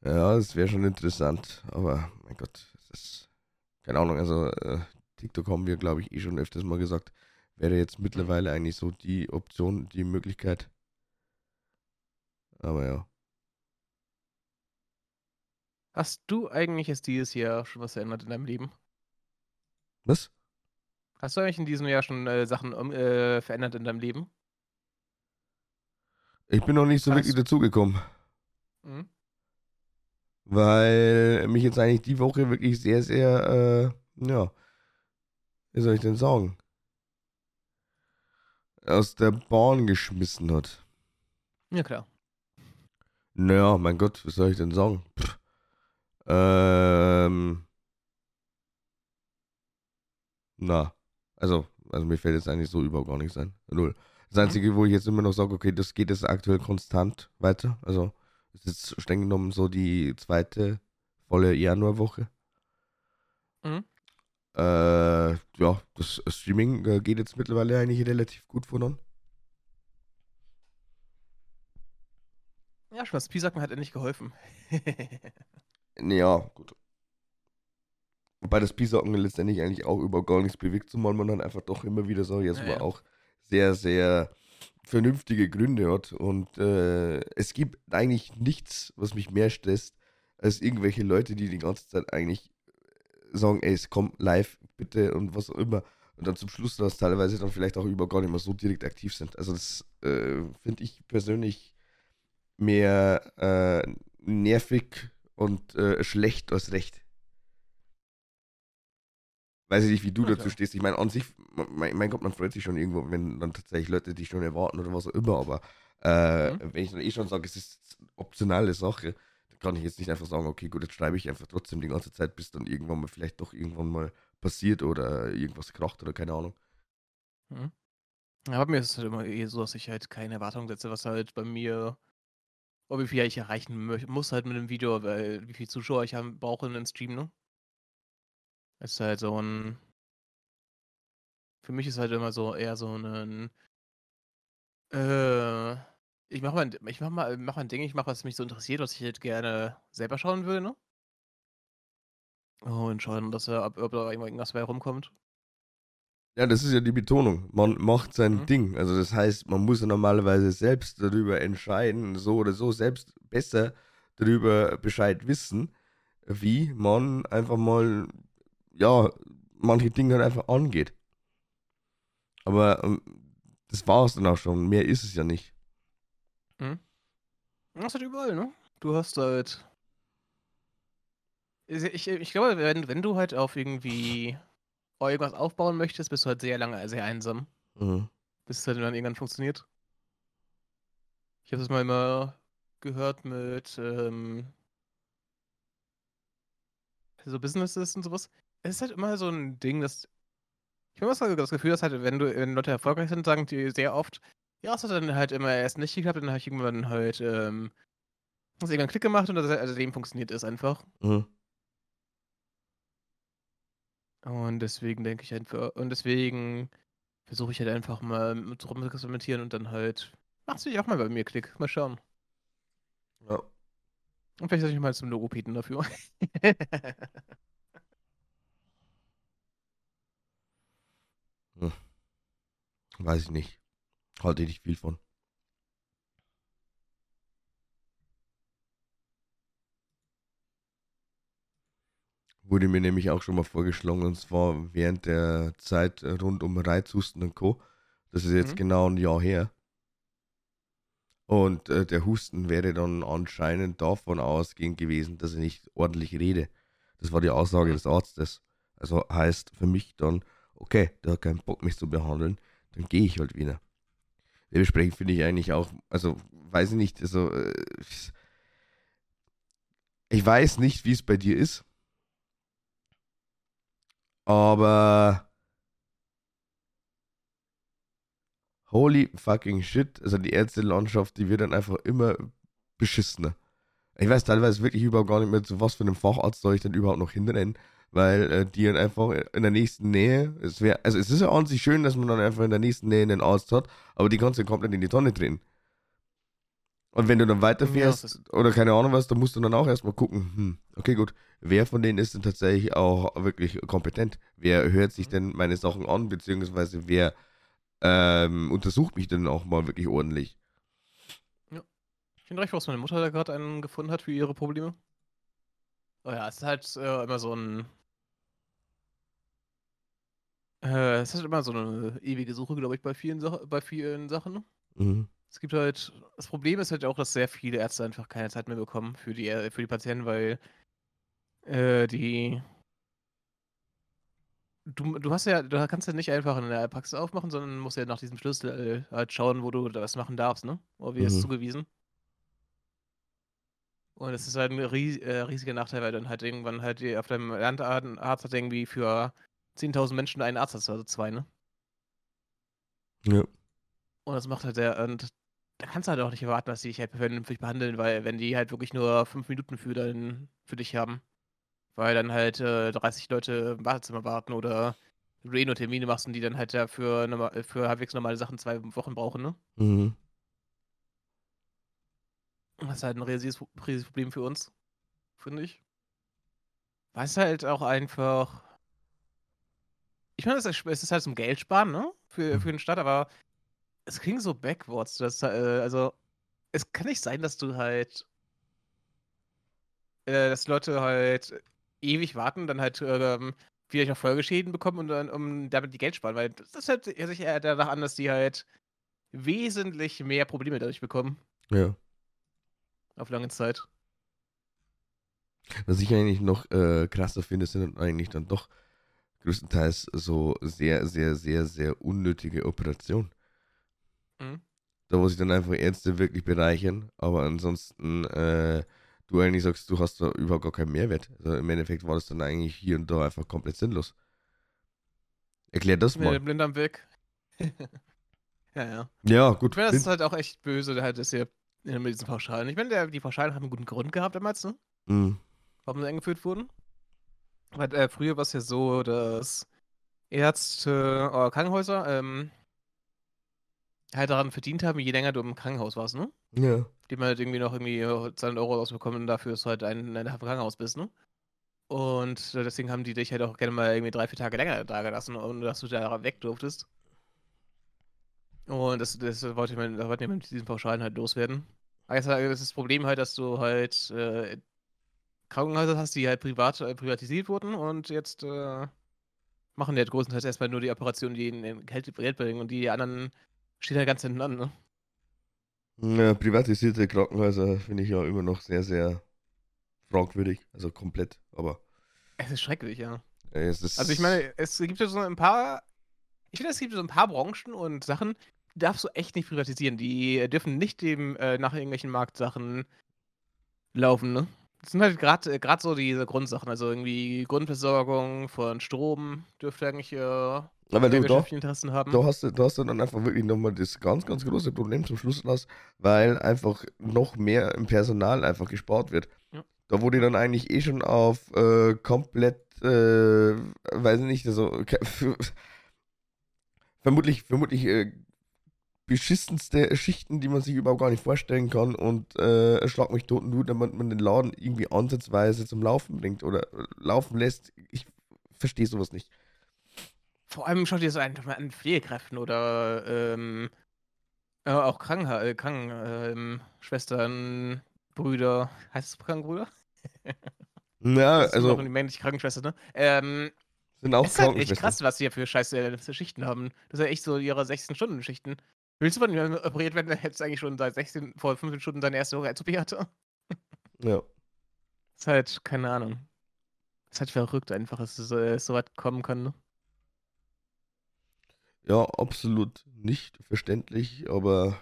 Ja, das wäre schon interessant, aber mein Gott, das ist keine Ahnung, also äh, TikTok haben wir, glaube ich, eh schon öfters mal gesagt, wäre jetzt mittlerweile eigentlich so die Option, die Möglichkeit. Aber ja. Hast du eigentlich jetzt dieses Jahr schon was verändert in deinem Leben? Was? Hast du eigentlich in diesem Jahr schon äh, Sachen äh, verändert in deinem Leben? Ich bin noch nicht so Hast wirklich dazugekommen. Mhm. Weil mich jetzt eigentlich die Woche wirklich sehr, sehr, äh, ja, wie soll ich denn sagen, aus der Bahn geschmissen hat. Ja, klar. Naja, mein Gott, was soll ich denn sagen? Pff. Ähm. Na, also, also mir fällt jetzt eigentlich so überhaupt gar nichts ein. Null. Das. Einzige, wo ich jetzt immer noch sage, okay, das geht jetzt aktuell konstant weiter. Also, ist jetzt streng genommen so die zweite volle Januarwoche. Mhm. Äh, ja, das Streaming äh, geht jetzt mittlerweile eigentlich relativ gut voran. Ja, schon das Pisacken hat endlich geholfen. *laughs* ja, gut. Wobei das Pisacken letztendlich eigentlich auch über gar nichts bewegt, zumal man dann einfach doch immer wieder so jetzt ja, mal auch sehr, sehr vernünftige Gründe hat. Und äh, es gibt eigentlich nichts, was mich mehr stresst, als irgendwelche Leute, die die ganze Zeit eigentlich sagen, ey, es kommt live, bitte und was auch immer. Und dann zum Schluss das teilweise dann vielleicht auch über gar nicht mehr so direkt aktiv sind. Also das äh, finde ich persönlich mehr äh, nervig und äh, schlecht als recht. Weiß ich nicht, wie du okay. dazu stehst. Ich meine, an sich, mein, mein, Gott, man freut sich schon irgendwo, wenn dann tatsächlich Leute dich schon erwarten oder was auch immer, aber äh, mhm. wenn ich dann eh schon sage, es ist eine optionale Sache, dann kann ich jetzt nicht einfach sagen, okay, gut, jetzt schreibe ich einfach trotzdem die ganze Zeit, bis dann irgendwann mal vielleicht doch irgendwann mal passiert oder irgendwas kracht oder keine Ahnung. Mhm. Ja, bei mir ist es halt immer eh so, dass ich halt keine Erwartung setze, was halt bei mir oder wie viel ich erreichen muss halt mit dem Video, weil wie viele Zuschauer ich brauche in einem Stream, ne? Ist halt so ein. Für mich ist halt immer so eher so ein. Äh, ich mach mal, ein- ich mach mal, mach mal ein Ding, ich mach, was mich so interessiert, was ich halt gerne selber schauen will, ne? Oh, und schauen, dass er, ob, ob da irgendwas bei rumkommt. Ja, das ist ja die Betonung. Man macht sein Mhm. Ding. Also das heißt, man muss ja normalerweise selbst darüber entscheiden, so oder so, selbst besser darüber Bescheid wissen, wie man einfach mal, ja, manche Dinge halt einfach angeht. Aber ähm, das war es dann auch schon. Mehr ist es ja nicht. Das ist halt überall, ne? Du hast halt. Ich, ich, ich glaube, wenn, wenn du halt auf irgendwie irgendwas aufbauen möchtest, bist du halt sehr lange sehr einsam. Mhm. bis es halt dann irgendwann funktioniert. Ich habe das mal immer gehört mit ähm, so Businesses und sowas. Es ist halt immer so ein Ding, dass ich habe immer das Gefühl, dass halt, wenn du, wenn Leute erfolgreich sind, sagen die sehr oft, ja, es hat dann halt immer erst nicht geklappt, dann habe ich irgendwann halt ähm, hast irgendwann Klick gemacht und das, also dem funktioniert es einfach. Mhm. Und deswegen denke ich einfach, und deswegen versuche ich halt einfach mal mit rum zu experimentieren und dann halt macht es auch mal bei mir Klick. Mal schauen. Ja. Und vielleicht soll ich mal zum Logopäden dafür. *laughs* Weiß ich nicht. Halte ich nicht viel von. Wurde mir nämlich auch schon mal vorgeschlagen, und zwar während der Zeit rund um Reizhusten und Co. Das ist jetzt Mhm. genau ein Jahr her. Und äh, der Husten wäre dann anscheinend davon ausgehend gewesen, dass ich nicht ordentlich rede. Das war die Aussage des Arztes. Also heißt für mich dann, okay, der hat keinen Bock mich zu behandeln, dann gehe ich halt wieder. Dementsprechend finde ich eigentlich auch, also weiß ich nicht, also äh, ich weiß nicht, wie es bei dir ist, aber holy fucking shit, also die Ärztelandschaft, die wird dann einfach immer beschissener. Ich weiß teilweise wirklich überhaupt gar nicht mehr, zu was für einem Facharzt soll ich denn überhaupt noch hinrennen, weil äh, die dann einfach in der nächsten Nähe, es wäre, also es ist ja an sich schön, dass man dann einfach in der nächsten Nähe einen Arzt hat, aber die kannst du komplett in die Tonne drehen. Und wenn du dann weiterfährst Ja, oder keine Ahnung was, dann musst du dann auch erstmal gucken, hm, okay gut, wer von denen ist denn tatsächlich auch wirklich kompetent? Wer hört sich denn meine Sachen an, beziehungsweise wer ähm, untersucht mich denn auch mal wirklich ordentlich? Ich finde recht, was meine Mutter da gerade einen gefunden hat für ihre Probleme. Oh ja, es ist halt äh, immer so ein. Äh, es ist halt immer so eine ewige Suche, glaube ich, bei vielen, Sach bei vielen Sachen. Mhm. Es gibt halt. Das Problem ist halt auch, dass sehr viele Ärzte einfach keine Zeit mehr bekommen für die, äh, für die Patienten, weil äh, die. Du, du hast ja, du kannst ja nicht einfach in der Praxis aufmachen, sondern musst ja nach diesem Schlüssel äh, halt schauen, wo du das machen darfst, ne? Oder wie ist Mhm. zugewiesen. Und es ist halt ein ries äh, riesiger Nachteil, weil dann halt irgendwann halt auf deinem Landarzt hat irgendwie für 10.000 Menschen einen Arzt, hast, also zwei, ne? Ja. Und das macht halt der, und da kannst du halt auch nicht erwarten, dass die dich halt vernünftig behandeln, weil wenn die halt wirklich nur fünf Minuten für, dein, für dich haben, weil dann halt äh, 30 Leute im Wartezimmer warten oder du eh nur Termine machst und die dann halt ja für, norma- für halbwegs normale Sachen zwei Wochen brauchen, ne? Mhm. Das ist halt ein riesiges, riesiges Problem für uns, finde ich. Weil es halt auch einfach. Ich meine, es ist, es ist halt zum Geld sparen, ne? Für, für den Staat, aber es klingt so backwards. Dass, äh, also, es kann nicht sein, dass du halt. Äh, dass Leute halt ewig warten, dann halt ähm, vielleicht auch Folgeschäden bekommen und dann um damit die Geld sparen, weil das hört sich eher danach an, dass die halt wesentlich mehr Probleme dadurch bekommen Ja. auf lange Zeit. Was ich eigentlich noch äh, krasser finde, sind eigentlich dann doch größtenteils so sehr, sehr, sehr, sehr unnötige Operationen. Mhm. Da wo sich dann einfach Ärzte wirklich bereichern, aber ansonsten äh, du eigentlich sagst, du hast da überhaupt gar keinen Mehrwert. Also im Endeffekt war das dann eigentlich hier und da einfach komplett sinnlos. Erklär das Mit mal. dem Blinddarm weg. *laughs* ja, ja. Ja, gut. Ich meine, das Blind- ist halt auch echt böse, halt, dass ihr mit diesen Pauschalen. Ich meine, die Pauschalen haben einen guten Grund gehabt damals, ne? Mhm. Warum sie eingeführt wurden. Weil äh, früher war es ja so, dass Ärzte oder Krankenhäuser ähm, halt daran verdient haben, je länger du im Krankenhaus warst, ne? Ja. Die man halt irgendwie noch irgendwie 200 Euro ausbekommen dafür, dass du halt ein, ein Krankenhaus bist, ne? Und deswegen haben die dich halt auch gerne mal irgendwie drei, vier Tage länger da gelassen, ohne dass du da weg durftest. Und das, das wollte man, da wollten wir mit diesen Pauschalen halt loswerden. Aber jetzt das ist das Problem halt, dass du halt äh, Krankenhäuser hast, die halt privat äh, privatisiert wurden und jetzt äh, machen die halt größtenteils erstmal nur die Operationen, die ihnen Geld bringen und die anderen stehen halt ganz hinten an, ne? Ja, privatisierte Krankenhäuser finde ich ja immer noch sehr, sehr fragwürdig. Also komplett, aber. Es ist schrecklich, ja. Es ist Also ich meine, es gibt ja so ein paar, ich finde, es gibt so ein paar Branchen und Sachen, die darfst du echt nicht privatisieren. Die dürfen nicht dem äh, nach irgendwelchen Marktsachen laufen, ne? Das sind halt gerade äh, so diese Grundsachen, also irgendwie Grundversorgung von Strom dürfte eigentlich äh, Aber du, da, Interessen haben. da, hast du, da hast du dann einfach wirklich nochmal das ganz, ganz große Problem zum Schluss raus, weil einfach noch mehr im Personal einfach gespart wird. Ja. Da wurde dann eigentlich eh schon auf äh, komplett, äh, weiß ich nicht, also *laughs* vermutlich, vermutlich äh, beschissenste Schichten, die man sich überhaupt gar nicht vorstellen kann und äh, schlag mich tot nur, damit man den Laden irgendwie ansatzweise zum Laufen bringt oder äh, laufen lässt. Ich verstehe sowas nicht. Vor allem schau dir das einfach mal an Pflegekräften oder ähm, äh, auch Krankenha äh, Krankenschwestern, Brüder. Heißt es Krankenbrüder? *laughs* Ja, Das ist also noch die männliche Krankenschwester, ne? Ähm, sind auch es ist halt echt Krankenschwestern. krass, was die hier für scheiße äh, Schichten haben. Das sind ja echt so ihre 16-Stunden-Schichten. Willst du von ihm operiert werden, der jetzt eigentlich schon seit 16, vor 15 Stunden seine erste Herz-OP hatte? *laughs* Ja. Ist halt, keine Ahnung. Ist halt verrückt einfach, dass es so, so weit kommen kann, ne? Ja, absolut nicht verständlich, aber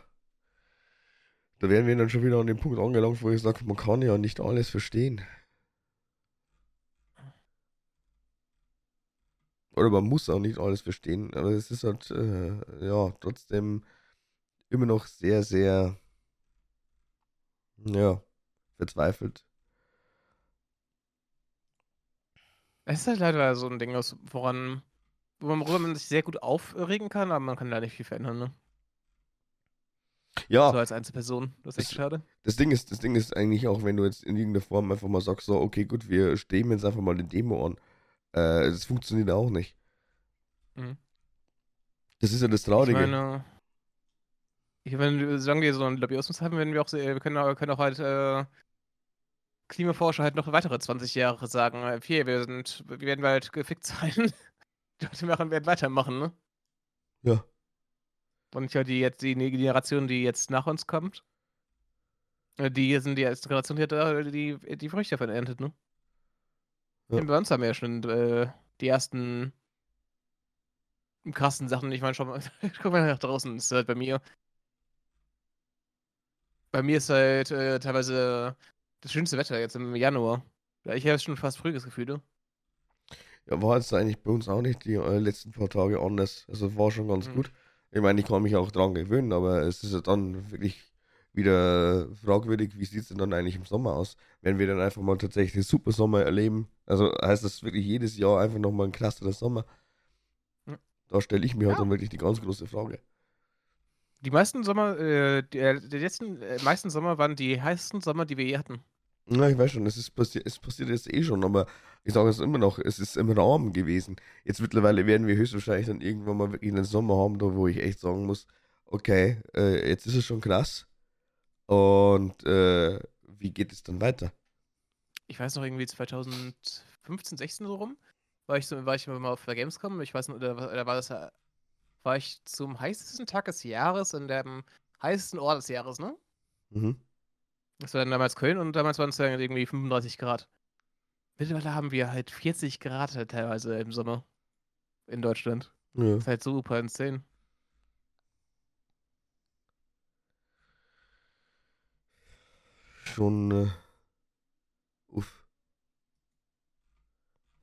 da wären wir dann schon wieder an dem Punkt angelangt, wo ich sage, man kann ja nicht alles verstehen. Oder man muss auch nicht alles verstehen, aber es ist halt, äh, ja, trotzdem immer noch sehr, sehr, ja, verzweifelt. Es ist halt leider so ein Ding, woran, worüber man sich sehr gut aufregen kann, aber man kann da nicht viel verändern, ne? Ja, So als Einzelperson. Das ist echt Das- schade. Das Ding ist, das Ding ist eigentlich auch, wenn du jetzt in irgendeiner Form einfach mal sagst, so, okay, gut, wir stehen jetzt einfach mal eine Demo an. Äh, das funktioniert auch nicht. Mhm. Das ist ja das Ich Traurige. meine, ich meine, solange wir so einen Lobbyismus haben, werden wir auch, sehr- wir können, auch- können auch halt äh, Klimaforscher halt noch weitere 20 Jahre sagen, äh, hier, wir sind, wir werden bald gefickt sein. Die Leute machen, werden weitermachen, ne? Ja. Und nicht halt die jetzt, die Generation, die jetzt nach uns kommt. äh, Die sind die erste Generation, die, hat, die die Früchte davon erntet, ne? Ja. Bei uns haben wir ja schon äh, die ersten krassen Sachen. Ich meine, schau mal, *laughs* guck mal nach draußen, ist halt bei mir. Bei mir ist halt äh, teilweise das schönste Wetter jetzt im Januar. Ja, Ich habe schon fast Frühlingsgefühl, ne? Ja, war jetzt eigentlich bei uns auch nicht die äh, letzten paar Tage anders. Also war schon ganz Mhm. gut. Ich meine, ich kann mich auch dran gewöhnen, aber es ist ja dann wirklich wieder fragwürdig, wie sieht es denn dann eigentlich im Sommer aus? Wenn wir dann einfach mal tatsächlich super Sommer erleben, also heißt das wirklich jedes Jahr einfach nochmal ein krasserer Sommer? Da stelle ich mir halt Ja. dann wirklich die ganz große Frage. Die meisten Sommer, äh, die, äh, die letzten äh, meisten Sommer waren die heißesten Sommer, die wir je hatten. Ja, ich weiß schon, es, ist passi es passiert jetzt eh schon, aber ich sage es immer noch, es ist im Rahmen gewesen. Jetzt mittlerweile werden wir höchstwahrscheinlich dann irgendwann mal wirklich einen Sommer haben, da wo ich echt sagen muss, okay, äh, jetzt ist es schon krass. Und äh, wie geht es dann weiter? Ich weiß noch irgendwie 2015, 16 so rum, war ich so, war ich mal auf der Gamescom. Ich weiß nicht, oder, oder war das, war ich zum heißesten Tag des Jahres in dem heißesten Ort des Jahres, ne? Mhm. Das war dann damals Köln und damals waren es dann irgendwie 35 Grad. Mittlerweile haben wir halt 40 Grad halt teilweise im Sommer in Deutschland. Ja. Das ist halt super insane. Schon, äh, uff.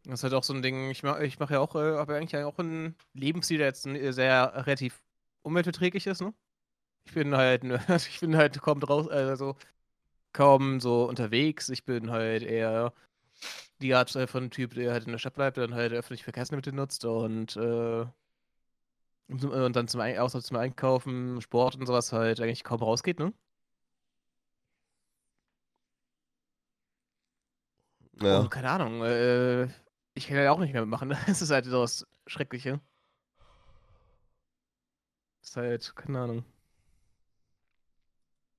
Das ist halt auch so ein Ding, ich mache ich mach ja auch, äh, habe ja eigentlich auch einen Lebensstil, der jetzt äh, sehr relativ umweltverträglich ist, ne? Ich bin halt, *laughs* ich bin halt kaum draußen, also kaum so unterwegs. Ich bin halt eher die Art von Typ, der halt in der Stadt bleibt, dann halt öffentliche Verkehrsmittel nutzt und, äh, und dann zum, außer zum Einkaufen, Sport und sowas halt eigentlich kaum rausgeht, ne? Ja. Und keine Ahnung, äh, ich kann ja auch nicht mehr machen. *laughs* Das ist halt so das Schreckliche. Das ist halt, keine Ahnung.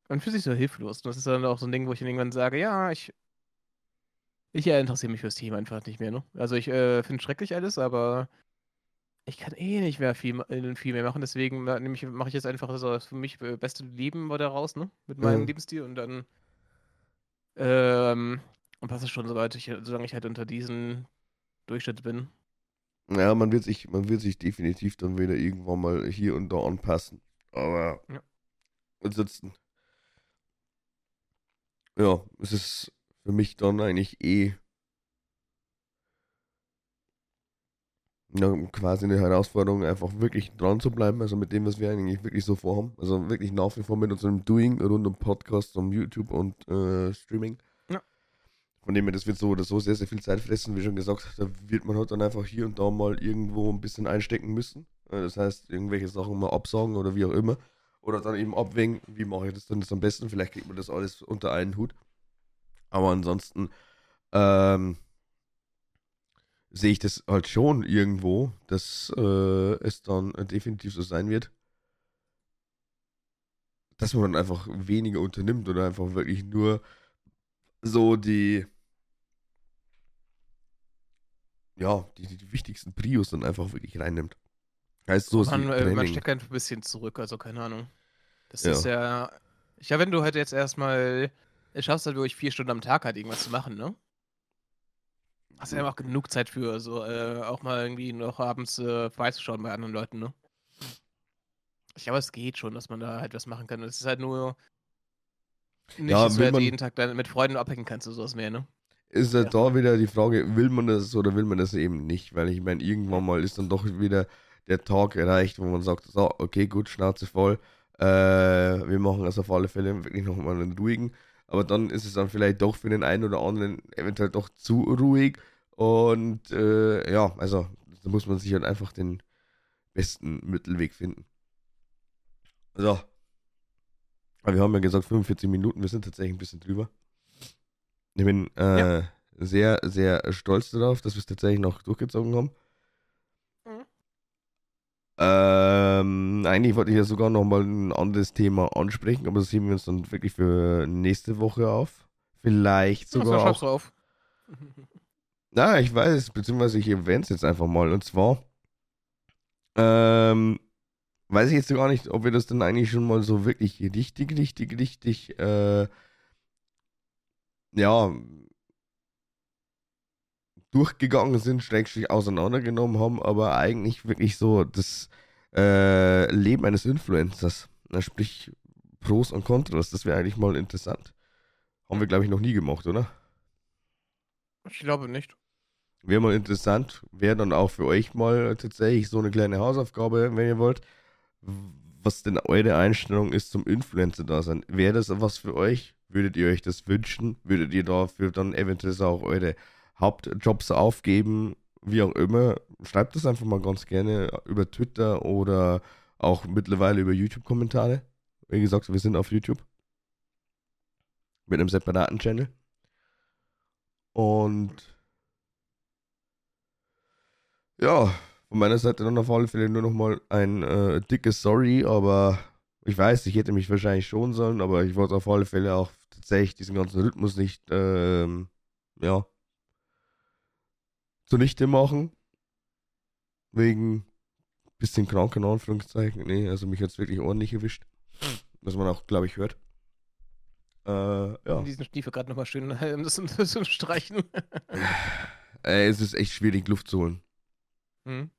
Man fühlt sich so hilflos. Und das ist dann auch so ein Ding, wo ich dann irgendwann sage, ja, ich. Ich interessiere mich fürs Team einfach nicht mehr, ne? Also ich äh, finde schrecklich alles, aber ich kann eh nicht mehr viel, äh, viel mehr machen, deswegen mache ich jetzt einfach so das für mich äh, beste Leben da raus, ne? Mit meinem mhm. Lebensstil und dann ähm, und passt es schon, soweit ich, solange ich halt unter diesen Durchschnitt bin. Ja, man wird sich, man wird sich definitiv dann wieder irgendwann mal hier und da anpassen. Aber ja. ansonsten ja, es ist für mich dann eigentlich eh ja, quasi eine Herausforderung, einfach wirklich dran zu bleiben, also mit dem, was wir eigentlich wirklich so vorhaben. Also wirklich nach wie vor mit unserem Doing rund um Podcast, um YouTube und äh, Streaming. Ja. Von dem her, das wird so oder so sehr, sehr viel Zeit fressen, wie schon gesagt, da wird man halt dann einfach hier und da mal irgendwo ein bisschen einstecken müssen. Äh, das heißt, irgendwelche Sachen mal absagen oder wie auch immer. Oder dann eben abwägen, wie mache ich das dann am besten. Vielleicht kriegt man das alles unter einen Hut. Aber ansonsten ähm, sehe ich das halt schon irgendwo, dass äh, es dann definitiv so sein wird, dass man dann einfach weniger unternimmt oder einfach wirklich nur so die ja, die, die wichtigsten Prios dann einfach wirklich reinnimmt. Heißt so man, äh, man steckt ein bisschen zurück, also keine Ahnung. Das ja. ist ja. Ich ja, wenn du halt jetzt erstmal. Es schaffst halt wirklich vier Stunden am Tag halt irgendwas zu machen, ne? Hast ja auch genug Zeit für, so äh, auch mal irgendwie noch abends äh, vorbeizuschauen bei anderen Leuten, ne? Ich glaube, es geht schon, dass man da halt was machen kann. Es ist halt nur nicht, ja, dass du halt jeden Tag dann mit Freunden abhängen kannst oder sowas mehr, ne? Ist halt ja. da wieder die Frage, will man das oder will man das eben nicht? Weil ich meine, irgendwann mal ist dann doch wieder der Tag erreicht, wo man sagt, so, okay, gut, Schnauze voll, äh, wir machen das auf alle Fälle wirklich nochmal einen ruhigen. Aber dann ist es dann vielleicht doch für den einen oder anderen eventuell doch zu ruhig. Und äh, ja, also da muss man sich halt einfach den besten Mittelweg finden. So. Aber wir haben ja gesagt 45 Minuten, wir sind tatsächlich ein bisschen drüber. Ich bin äh, ja. sehr, sehr stolz darauf, dass wir es tatsächlich noch durchgezogen haben. Ähm, eigentlich wollte ich ja sogar nochmal ein anderes Thema ansprechen, aber das heben wir uns dann wirklich für nächste Woche auf. Vielleicht sogar auch. Drauf. Na, ich weiß, beziehungsweise ich erwähne es jetzt einfach mal. Und zwar, ähm, weiß ich jetzt gar nicht, ob wir das dann eigentlich schon mal so wirklich richtig, richtig, richtig, äh, ja, durchgegangen sind, schrägstrich auseinandergenommen haben, aber eigentlich wirklich so das äh, Leben eines Influencers, na, sprich Pros und Kontras, das wäre eigentlich mal interessant. Haben wir, glaube ich, noch nie gemacht, oder? Ich glaube nicht. Wäre mal interessant, wäre dann auch für euch mal tatsächlich so eine kleine Hausaufgabe, wenn ihr wollt, was denn eure Einstellung ist zum Influencer-Dasein. Wäre das was für euch? Würdet ihr euch das wünschen? Würdet ihr dafür dann eventuell auch eure Hauptjobs aufgeben, wie auch immer, schreibt das einfach mal ganz gerne über Twitter oder auch mittlerweile über YouTube-Kommentare. Wie gesagt, wir sind auf YouTube. Mit einem separaten Channel. Und ja, von meiner Seite dann auf alle Fälle nur nochmal ein äh, dickes Sorry, aber ich weiß, ich hätte mich wahrscheinlich schon sollen, aber ich wollte auf alle Fälle auch tatsächlich diesen ganzen Rhythmus nicht, ähm, ja, zunichte machen. Wegen bisschen krank in Anführungszeichen. Nee, also mich hat es wirklich ordentlich erwischt. Was man auch, glaube ich, hört. Äh, ja. Diesen Stiefel gerade nochmal schön *laughs* um das, um das *laughs* streichen. Ey, *laughs* es ist echt schwierig, Luft zu holen. Hm.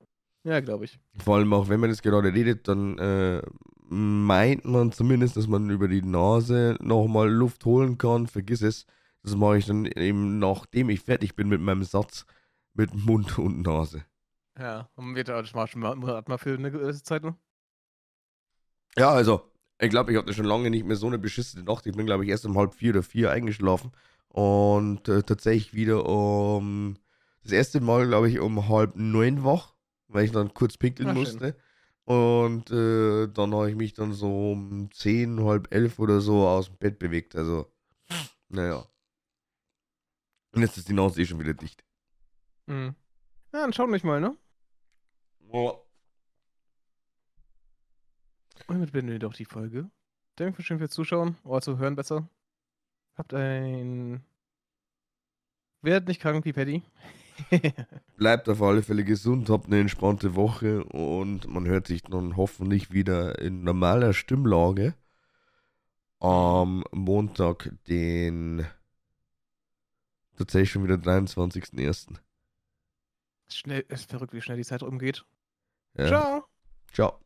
Ja, glaube ich. Vor allem auch, wenn man jetzt gerade redet, dann äh, meint man zumindest, dass man über die Nase nochmal Luft holen kann. Vergiss es. Das mache ich dann eben, nachdem ich fertig bin mit meinem Satz mit Mund und Nase. Ja, und wird automatisch mal, mal für eine gewisse Zeit noch? Ja, also, Ich glaube, ich hatte schon lange nicht mehr so eine beschissene Nacht. Ich bin, glaube ich, erst um halb vier oder vier eingeschlafen. Und äh, tatsächlich wieder um. Das erste Mal, glaube ich, um halb neun wach, weil ich dann kurz pinkeln Ah, schön. musste. Und äh, dann habe ich mich dann so um zehn, halb elf oder so aus dem Bett bewegt. Also, naja. Und jetzt ist die Nase eh schon wieder dicht. Mhm. Ja, dann schaut mich mal, ne? Oh. Und damit beenden wir doch die Folge. Danke schön fürs Zuschauen, oder zu hören besser. Habt ein. Werdet nicht krank wie Paddy. *laughs* Bleibt auf alle Fälle gesund, habt eine entspannte Woche und man hört sich dann hoffentlich wieder in normaler Stimmlage am Montag, den tatsächlich schon wieder 23.01. Schnell, es ist verrückt, wie schnell die Zeit rumgeht. Ja. Ciao! Ciao.